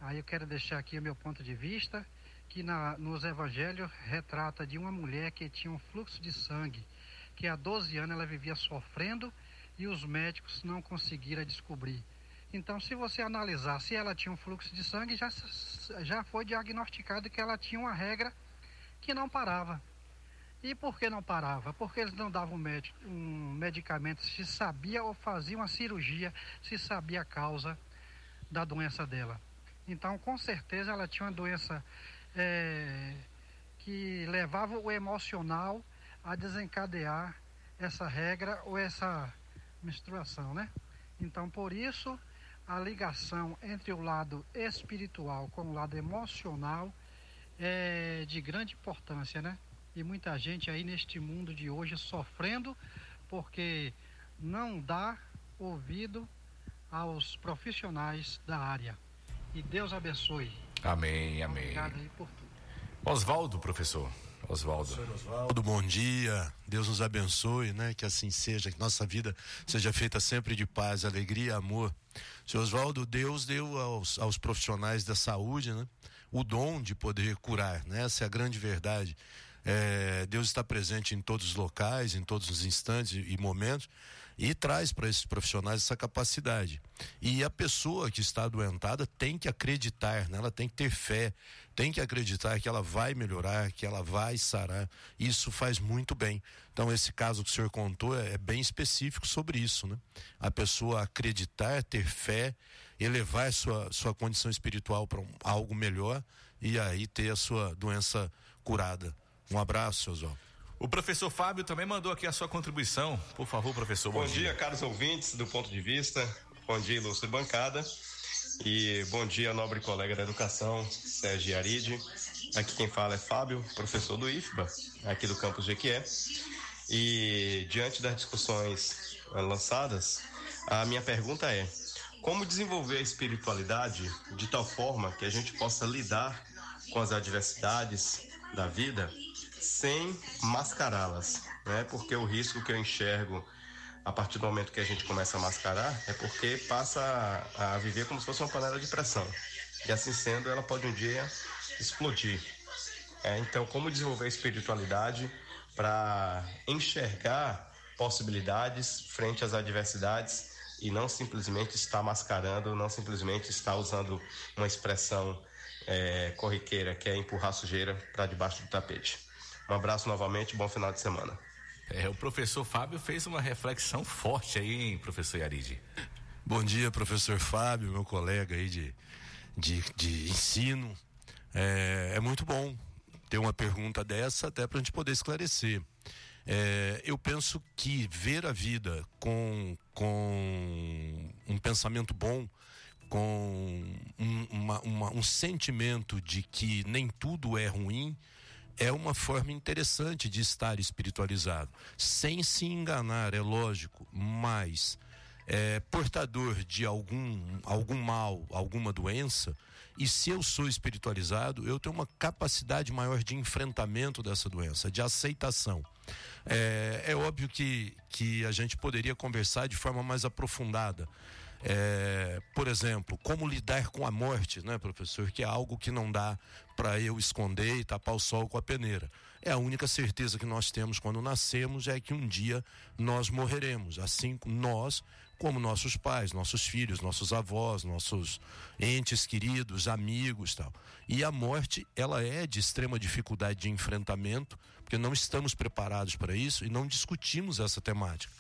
Aí eu quero deixar aqui o meu ponto de vista, que na, nos evangelhos retrata de uma mulher que tinha um fluxo de sangue, que há 12 anos ela vivia sofrendo e os médicos não conseguiram descobrir. Então, se você analisar se ela tinha um fluxo de sangue, já, já foi diagnosticado que ela tinha uma regra que não parava. E por que não parava? Porque eles não davam um medicamento se sabia ou fazia uma cirurgia se sabia a causa da doença dela. Então, com certeza, ela tinha uma doença é, que levava o emocional a desencadear essa regra ou essa menstruação, né? Então, por isso, a ligação entre o lado espiritual com o lado emocional é de grande importância, né? E muita gente aí neste mundo de hoje sofrendo porque não dá ouvido aos profissionais da área. E Deus abençoe. Amém, amém. Obrigado aí por tudo. Oswaldo, professor. Oswaldo. Oswaldo, bom dia. Deus nos abençoe, né? Que assim seja, que nossa vida seja feita sempre de paz, alegria, amor. Senhor Oswaldo, Deus deu aos, aos profissionais da saúde, né? O dom de poder curar, né? Essa é a grande verdade. É, Deus está presente em todos os locais, em todos os instantes e momentos e traz para esses profissionais essa capacidade. E a pessoa que está adoentada tem que acreditar, né? ela tem que ter fé, tem que acreditar que ela vai melhorar, que ela vai sarar. Isso faz muito bem. Então, esse caso que o senhor contou é, é bem específico sobre isso. Né? A pessoa acreditar, ter fé, elevar sua, sua condição espiritual para um, algo melhor e aí ter a sua doença curada. Um abraço, seu Oswaldo. O professor Fábio também mandou aqui a sua contribuição. Por favor, professor. Bom, bom dia, dia, caros ouvintes do ponto de vista. Bom dia, ilustre bancada. E bom dia, nobre colega da educação, Sérgio Aride. Aqui quem fala é Fábio, professor do IFBA, aqui do campus Jequié. E diante das discussões eh, lançadas, a minha pergunta é: como desenvolver a espiritualidade de tal forma que a gente possa lidar com as adversidades da vida sem mascará-las, né? Porque o risco que eu enxergo a partir do momento que a gente começa a mascarar é porque passa a, viver como se fosse uma panela de pressão. E assim sendo, ela pode um dia explodir. É, então, como desenvolver a espiritualidade para enxergar possibilidades frente às adversidades e não simplesmente estar mascarando, não simplesmente estar usando uma expressão é, corriqueira que é empurrar sujeira para debaixo do tapete. Um abraço novamente, bom final de semana. É, o professor Fábio fez uma reflexão forte aí, hein, professor Yaride? Bom dia, professor Fábio, meu colega aí de, de, de ensino. É, é muito bom ter uma pergunta dessa até para a gente poder esclarecer. É, eu penso que ver a vida com, com um pensamento bom, com um, uma, uma, um sentimento de que nem tudo é ruim, é uma forma interessante de estar espiritualizado, sem se enganar, é lógico, mas é, portador de algum, algum mal, alguma doença, e se eu sou espiritualizado, eu tenho uma capacidade maior de enfrentamento dessa doença, de aceitação. É, é óbvio que, que a gente poderia conversar de forma mais aprofundada é, por exemplo, como lidar com a morte, né, professor? Que é algo que não dá para eu esconder e tapar o sol com a peneira. É a única certeza que nós temos quando nascemos é que um dia nós morreremos. Assim, nós, como nossos pais, nossos filhos, nossos avós, nossos entes queridos, amigos, tal. E a morte, ela é de extrema dificuldade de enfrentamento, porque não estamos preparados para isso e não discutimos essa temática.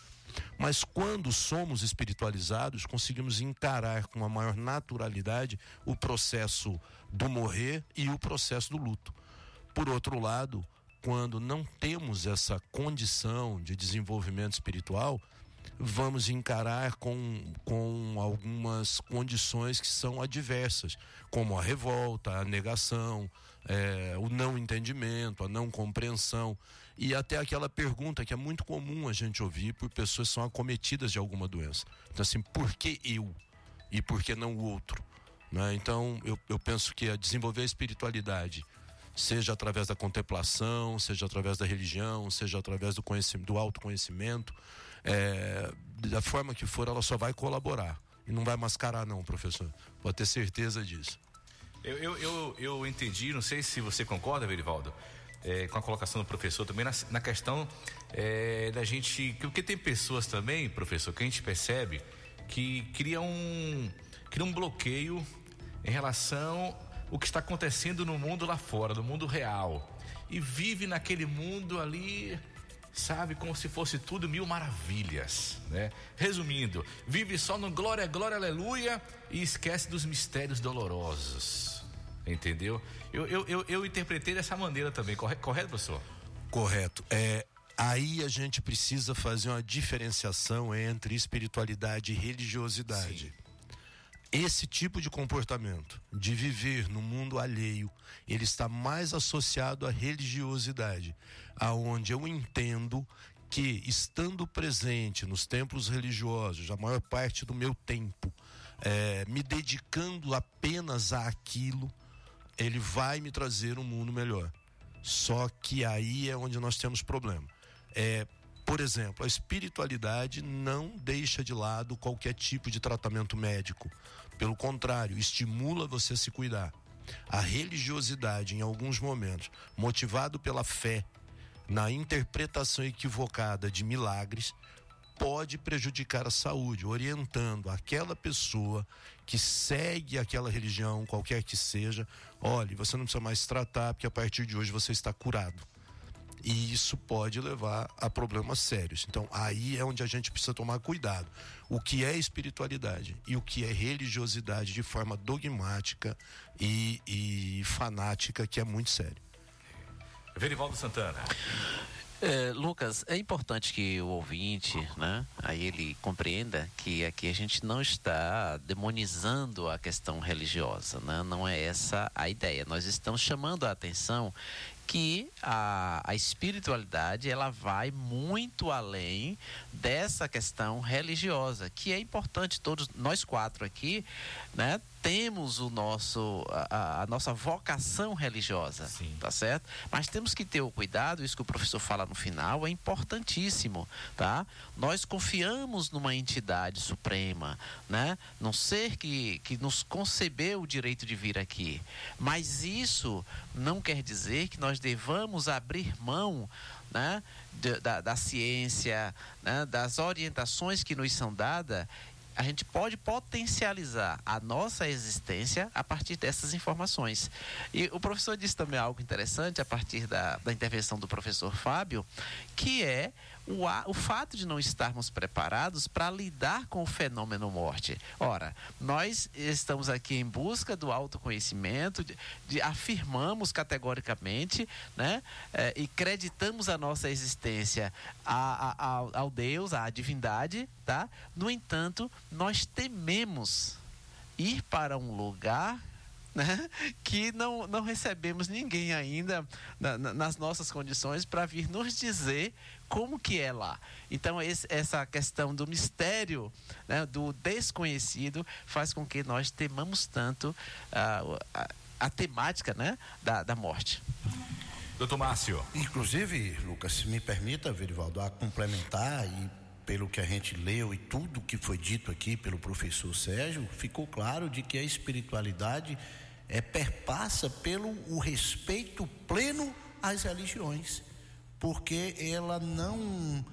Mas quando somos espiritualizados, conseguimos encarar com a maior naturalidade o processo do morrer e o processo do luto. Por outro lado, quando não temos essa condição de desenvolvimento espiritual, vamos encarar com, com algumas condições que são adversas, como a revolta, a negação, é, o não entendimento, a não compreensão e até aquela pergunta que é muito comum a gente ouvir por pessoas que são acometidas de alguma doença. Então, assim, por que eu e por que não o outro? Né? Então, eu, eu penso que a desenvolver a espiritualidade, seja através da contemplação, seja através da religião, seja através do, conhecimento, do autoconhecimento, é, da forma que for, ela só vai colaborar. E não vai mascarar, não, professor. Pode ter certeza disso. Eu, eu, eu, eu entendi, não sei se você concorda, Verivaldo, é, com a colocação do professor também na, na questão é, da gente. Porque tem pessoas também, professor, que a gente percebe que criam um, cria um bloqueio em relação ao que está acontecendo no mundo lá fora, no mundo real. E vive naquele mundo ali, sabe, como se fosse tudo mil maravilhas, né? Resumindo, vive só no glória, glória, aleluia e esquece dos mistérios dolorosos. Entendeu? Eu, eu, eu, eu interpretei dessa maneira também, correto, correto professor? Correto. É, aí a gente precisa fazer uma diferenciação entre espiritualidade e religiosidade. Sim. Esse tipo de comportamento, de viver no mundo alheio, ele está mais associado à religiosidade, aonde eu entendo que, estando presente nos templos religiosos, a maior parte do meu tempo, é, me dedicando apenas a aquilo, ele vai me trazer um mundo melhor. Só que aí é onde nós temos problema. É, por exemplo, a espiritualidade não deixa de lado qualquer tipo de tratamento médico. Pelo contrário, estimula você a se cuidar. A religiosidade, em alguns momentos, motivado pela fé, na interpretação equivocada de milagres, pode prejudicar a saúde, orientando aquela pessoa que segue aquela religião, qualquer que seja, olhe, você não precisa mais tratar, porque a partir de hoje você está curado. E isso pode levar a problemas sérios. Então, aí é onde a gente precisa tomar cuidado. O que é espiritualidade e o que é religiosidade de forma dogmática e, e fanática, que é muito sério. Verivaldo Santana. É, Lucas, é importante que o ouvinte, né, aí ele compreenda que aqui a gente não está demonizando a questão religiosa, né? Não é essa a ideia. Nós estamos chamando a atenção que a, a espiritualidade ela vai muito além dessa questão religiosa, que é importante todos nós quatro aqui, né? Temos o nosso a, a nossa vocação religiosa, Sim. tá certo? Mas temos que ter o cuidado, isso que o professor fala no final é importantíssimo, tá? Nós confiamos numa entidade suprema, né? Num ser que que nos concebeu o direito de vir aqui. Mas isso não quer dizer que nós devamos abrir mão né, da, da ciência, né, das orientações que nos são dadas a gente pode potencializar a nossa existência a partir dessas informações. E o professor disse também algo interessante a partir da, da intervenção do professor Fábio, que é o, o fato de não estarmos preparados para lidar com o fenômeno morte. Ora, nós estamos aqui em busca do autoconhecimento, de, de afirmamos categoricamente, né, é, e creditamos a nossa existência a, a, ao, ao Deus, à divindade, tá? No entanto, nós tememos ir para um lugar né? que não, não recebemos ninguém ainda na, na, nas nossas condições para vir nos dizer como que é lá. Então esse, essa questão do mistério, né, do desconhecido, faz com que nós temamos tanto uh, a, a, temática né, da, da morte. Doutor Márcio. Inclusive, Lucas, se me permita, Verivaldo, a complementar e pelo que a gente leu e tudo que foi dito aqui pelo professor Sérgio, ficou claro de que a espiritualidade é, perpassa pelo o respeito pleno às religiões, porque ela não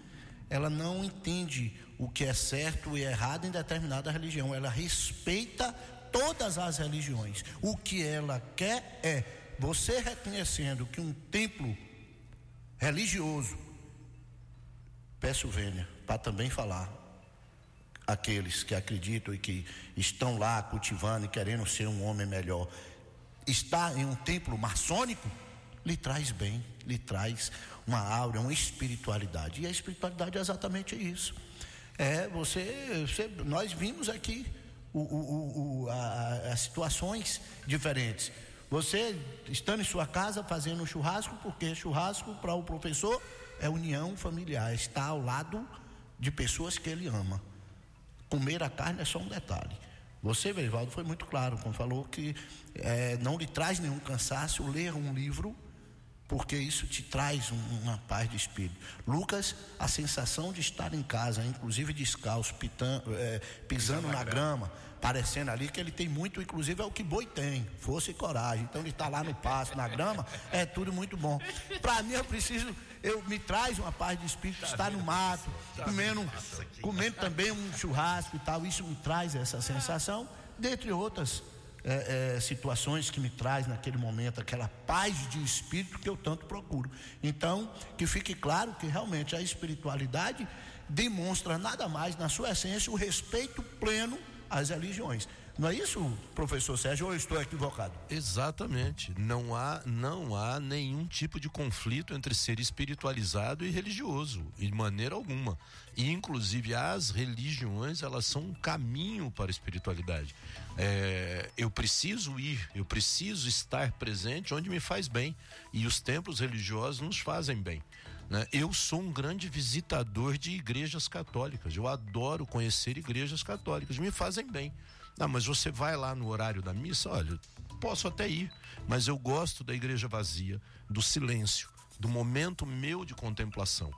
ela não entende o que é certo e errado em determinada religião, ela respeita todas as religiões. O que ela quer é você reconhecendo que um templo religioso, peço vênia para também falar, aqueles que acreditam e que estão lá cultivando e querendo ser um homem melhor, está em um templo maçônico, lhe traz bem, lhe traz uma aura, uma espiritualidade. E a espiritualidade é exatamente isso. É, você, você nós vimos aqui o, o, o, as situações diferentes. Você estando em sua casa fazendo um churrasco, porque churrasco para o professor é união familiar, está ao lado de pessoas que ele ama. Comer a carne é só um detalhe. Você, Verivaldo, foi muito claro quando falou que é, não lhe traz nenhum cansaço ler um livro, porque isso te traz uma paz de espírito. Lucas, a sensação de estar em casa, inclusive descalço, pitando, é, pisando na grama, parecendo ali que ele tem muito, inclusive é o que boi tem, força e coragem. Então ele está lá no pasto, na grama, é tudo muito bom. Para mim eu preciso eu me traz uma paz de espírito, tá estar no mato, tá comendo, comendo também um churrasco e tal, isso me traz essa sensação, dentre outras é, é, situações que me traz naquele momento aquela paz de espírito que eu tanto procuro. Então, que fique claro que realmente a espiritualidade demonstra nada mais na sua essência o respeito pleno às religiões. Não é isso, professor Sérgio, ou eu estou equivocado? Exatamente. Não há, não há nenhum tipo de conflito entre ser espiritualizado e religioso, de maneira alguma. E, inclusive, as religiões, elas são um caminho para a espiritualidade. É, eu preciso ir, eu preciso estar presente onde me faz bem. E os templos religiosos nos fazem bem. Né? Eu sou um grande visitador de igrejas católicas. Eu adoro conhecer igrejas católicas. Me fazem bem. Não, mas você vai lá no horário da missa, olha, posso até ir, mas eu gosto da igreja vazia, do silêncio, do momento meu de contemplação.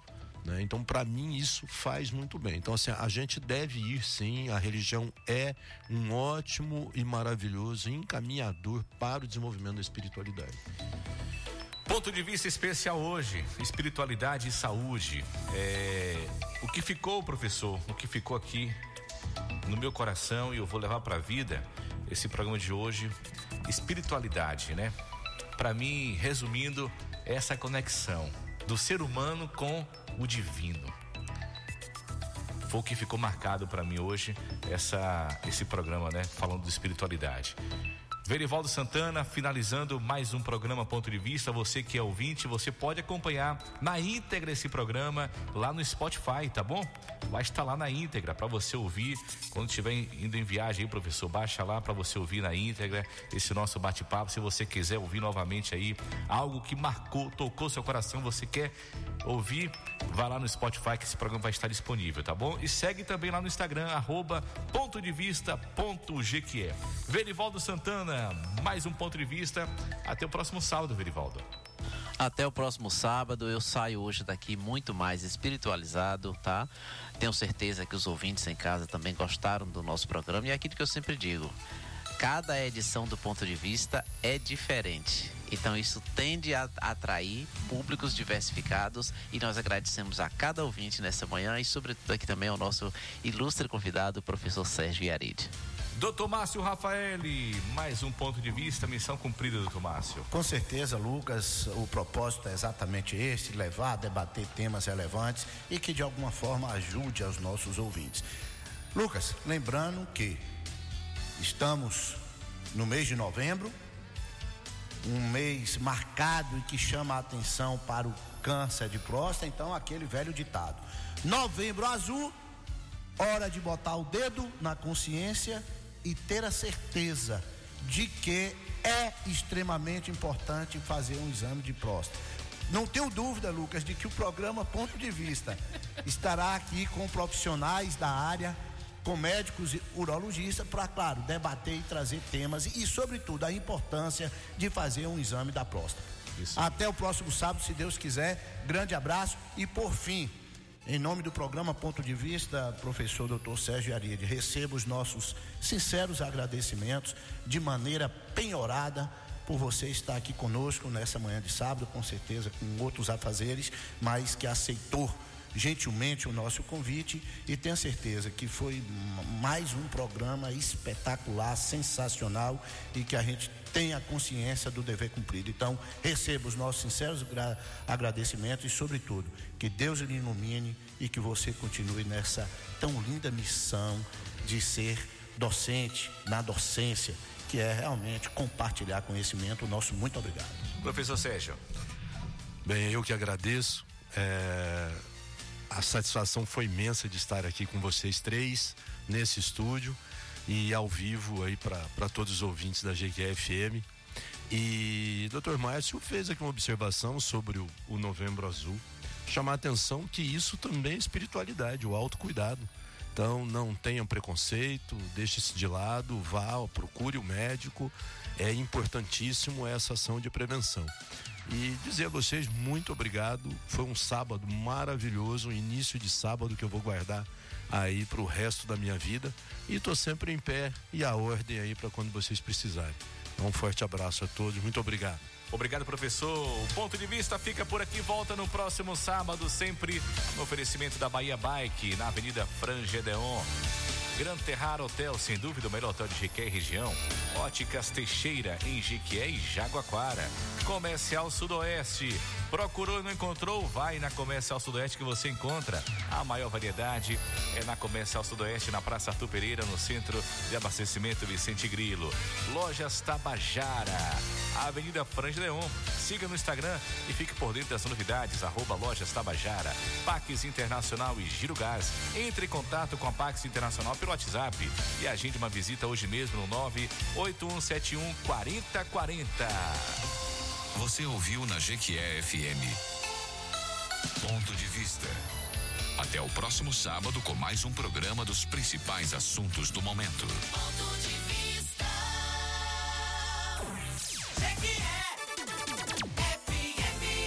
Né? Então, para mim, isso faz muito bem. Então, assim, a gente deve ir sim, a religião é um ótimo e maravilhoso encaminhador para o desenvolvimento da espiritualidade. Ponto de vista especial hoje, espiritualidade e saúde. É, o que ficou, professor, o que ficou aqui no meu coração e eu vou levar para a vida esse programa de hoje, espiritualidade, né? Para mim, resumindo, essa conexão do ser humano com o divino. Foi o que ficou marcado para mim hoje essa esse programa, né, falando de espiritualidade. Verivaldo Santana, finalizando mais um programa Ponto de Vista. Você que é ouvinte, você pode acompanhar na íntegra esse programa lá no Spotify, tá bom? Vai estar lá na íntegra para você ouvir. Quando estiver indo em viagem aí, professor, baixa lá para você ouvir na íntegra esse nosso bate-papo. Se você quiser ouvir novamente aí algo que marcou, tocou seu coração, você quer ouvir, vá lá no Spotify que esse programa vai estar disponível, tá bom? E segue também lá no Instagram, arroba ponto de vista ponto. Verivaldo Santana, mais um ponto de vista. Até o próximo sábado, Verivaldo. Até o próximo sábado. Eu saio hoje daqui muito mais espiritualizado, tá? Tenho certeza que os ouvintes em casa também gostaram do nosso programa e é aquilo que eu sempre digo. Cada edição do ponto de vista é diferente. Então isso tende a atrair públicos diversificados e nós agradecemos a cada ouvinte nessa manhã e sobretudo aqui também ao nosso ilustre convidado, o professor Sérgio Yaride. Doutor Márcio Rafaeli, mais um ponto de vista, missão cumprida, doutor Márcio. Com certeza, Lucas, o propósito é exatamente esse: levar, debater temas relevantes e que de alguma forma ajude aos nossos ouvintes. Lucas, lembrando que estamos no mês de novembro, um mês marcado e que chama a atenção para o câncer de próstata, então aquele velho ditado. Novembro azul, hora de botar o dedo na consciência e ter a certeza de que é extremamente importante fazer um exame de próstata. Não tenho dúvida, Lucas, de que o programa Ponto de Vista estará aqui com profissionais da área, com médicos e urologistas, para, claro, debater e trazer temas e, sobretudo, a importância de fazer um exame da próstata. Isso. Até o próximo sábado, se Deus quiser. Grande abraço e, por fim, em nome do programa Ponto de Vista, professor Dr. Sérgio Ariade, recebo os nossos sinceros agradecimentos de maneira penhorada por você estar aqui conosco nessa manhã de sábado, com certeza com outros afazeres, mas que aceitou gentilmente o nosso convite e tenho certeza que foi mais um programa espetacular, sensacional e que a gente tenha consciência do dever cumprido. Então, receba os nossos sinceros agradecimentos e, sobretudo, que Deus lhe ilumine e que você continue nessa tão linda missão de ser docente na docência que é realmente compartilhar conhecimento. O nosso muito obrigado. Professor Sérgio. Bem, eu que agradeço. É, a satisfação foi imensa de estar aqui com vocês três nesse estúdio e ao vivo aí para todos os ouvintes da GQFM. E Dr. Márcio fez aqui uma observação sobre o, o Novembro Azul. Chamar a atenção que isso também é espiritualidade, o autocuidado. Então não tenham preconceito, deixe isso de lado, vá, procure o médico. É importantíssimo essa ação de prevenção. E dizer a vocês muito obrigado. Foi um sábado maravilhoso, um início de sábado que eu vou guardar aí para o resto da minha vida. E estou sempre em pé e a ordem aí para quando vocês precisarem. Um forte abraço a todos, muito obrigado. Obrigado, professor. O ponto de vista fica por aqui. Volta no próximo sábado, sempre no oferecimento da Bahia Bike, na Avenida Frangedeon. Gran Terrar Hotel, sem dúvida o melhor hotel de Jequié e região. Óticas Teixeira, em Jequié e Jaguaquara. Comercial Sudoeste. Procurou e não encontrou? Vai na Comercial Sudoeste que você encontra. A maior variedade é na Comercial Sudoeste, na Praça Arthur Pereira, no Centro de Abastecimento Vicente Grilo. Lojas Tabajara, Avenida Franja Leon. Siga no Instagram e fique por dentro das novidades. Arroba Lojas Tabajara. Pax Internacional e Giro Gás. Entre em contato com a Pax Internacional pelo WhatsApp e agende uma visita hoje mesmo no 98171 4040. Você ouviu na Jequié FM. Ponto de vista. Até o próximo sábado com mais um programa dos principais assuntos do momento. Ponto de vista. Jequié.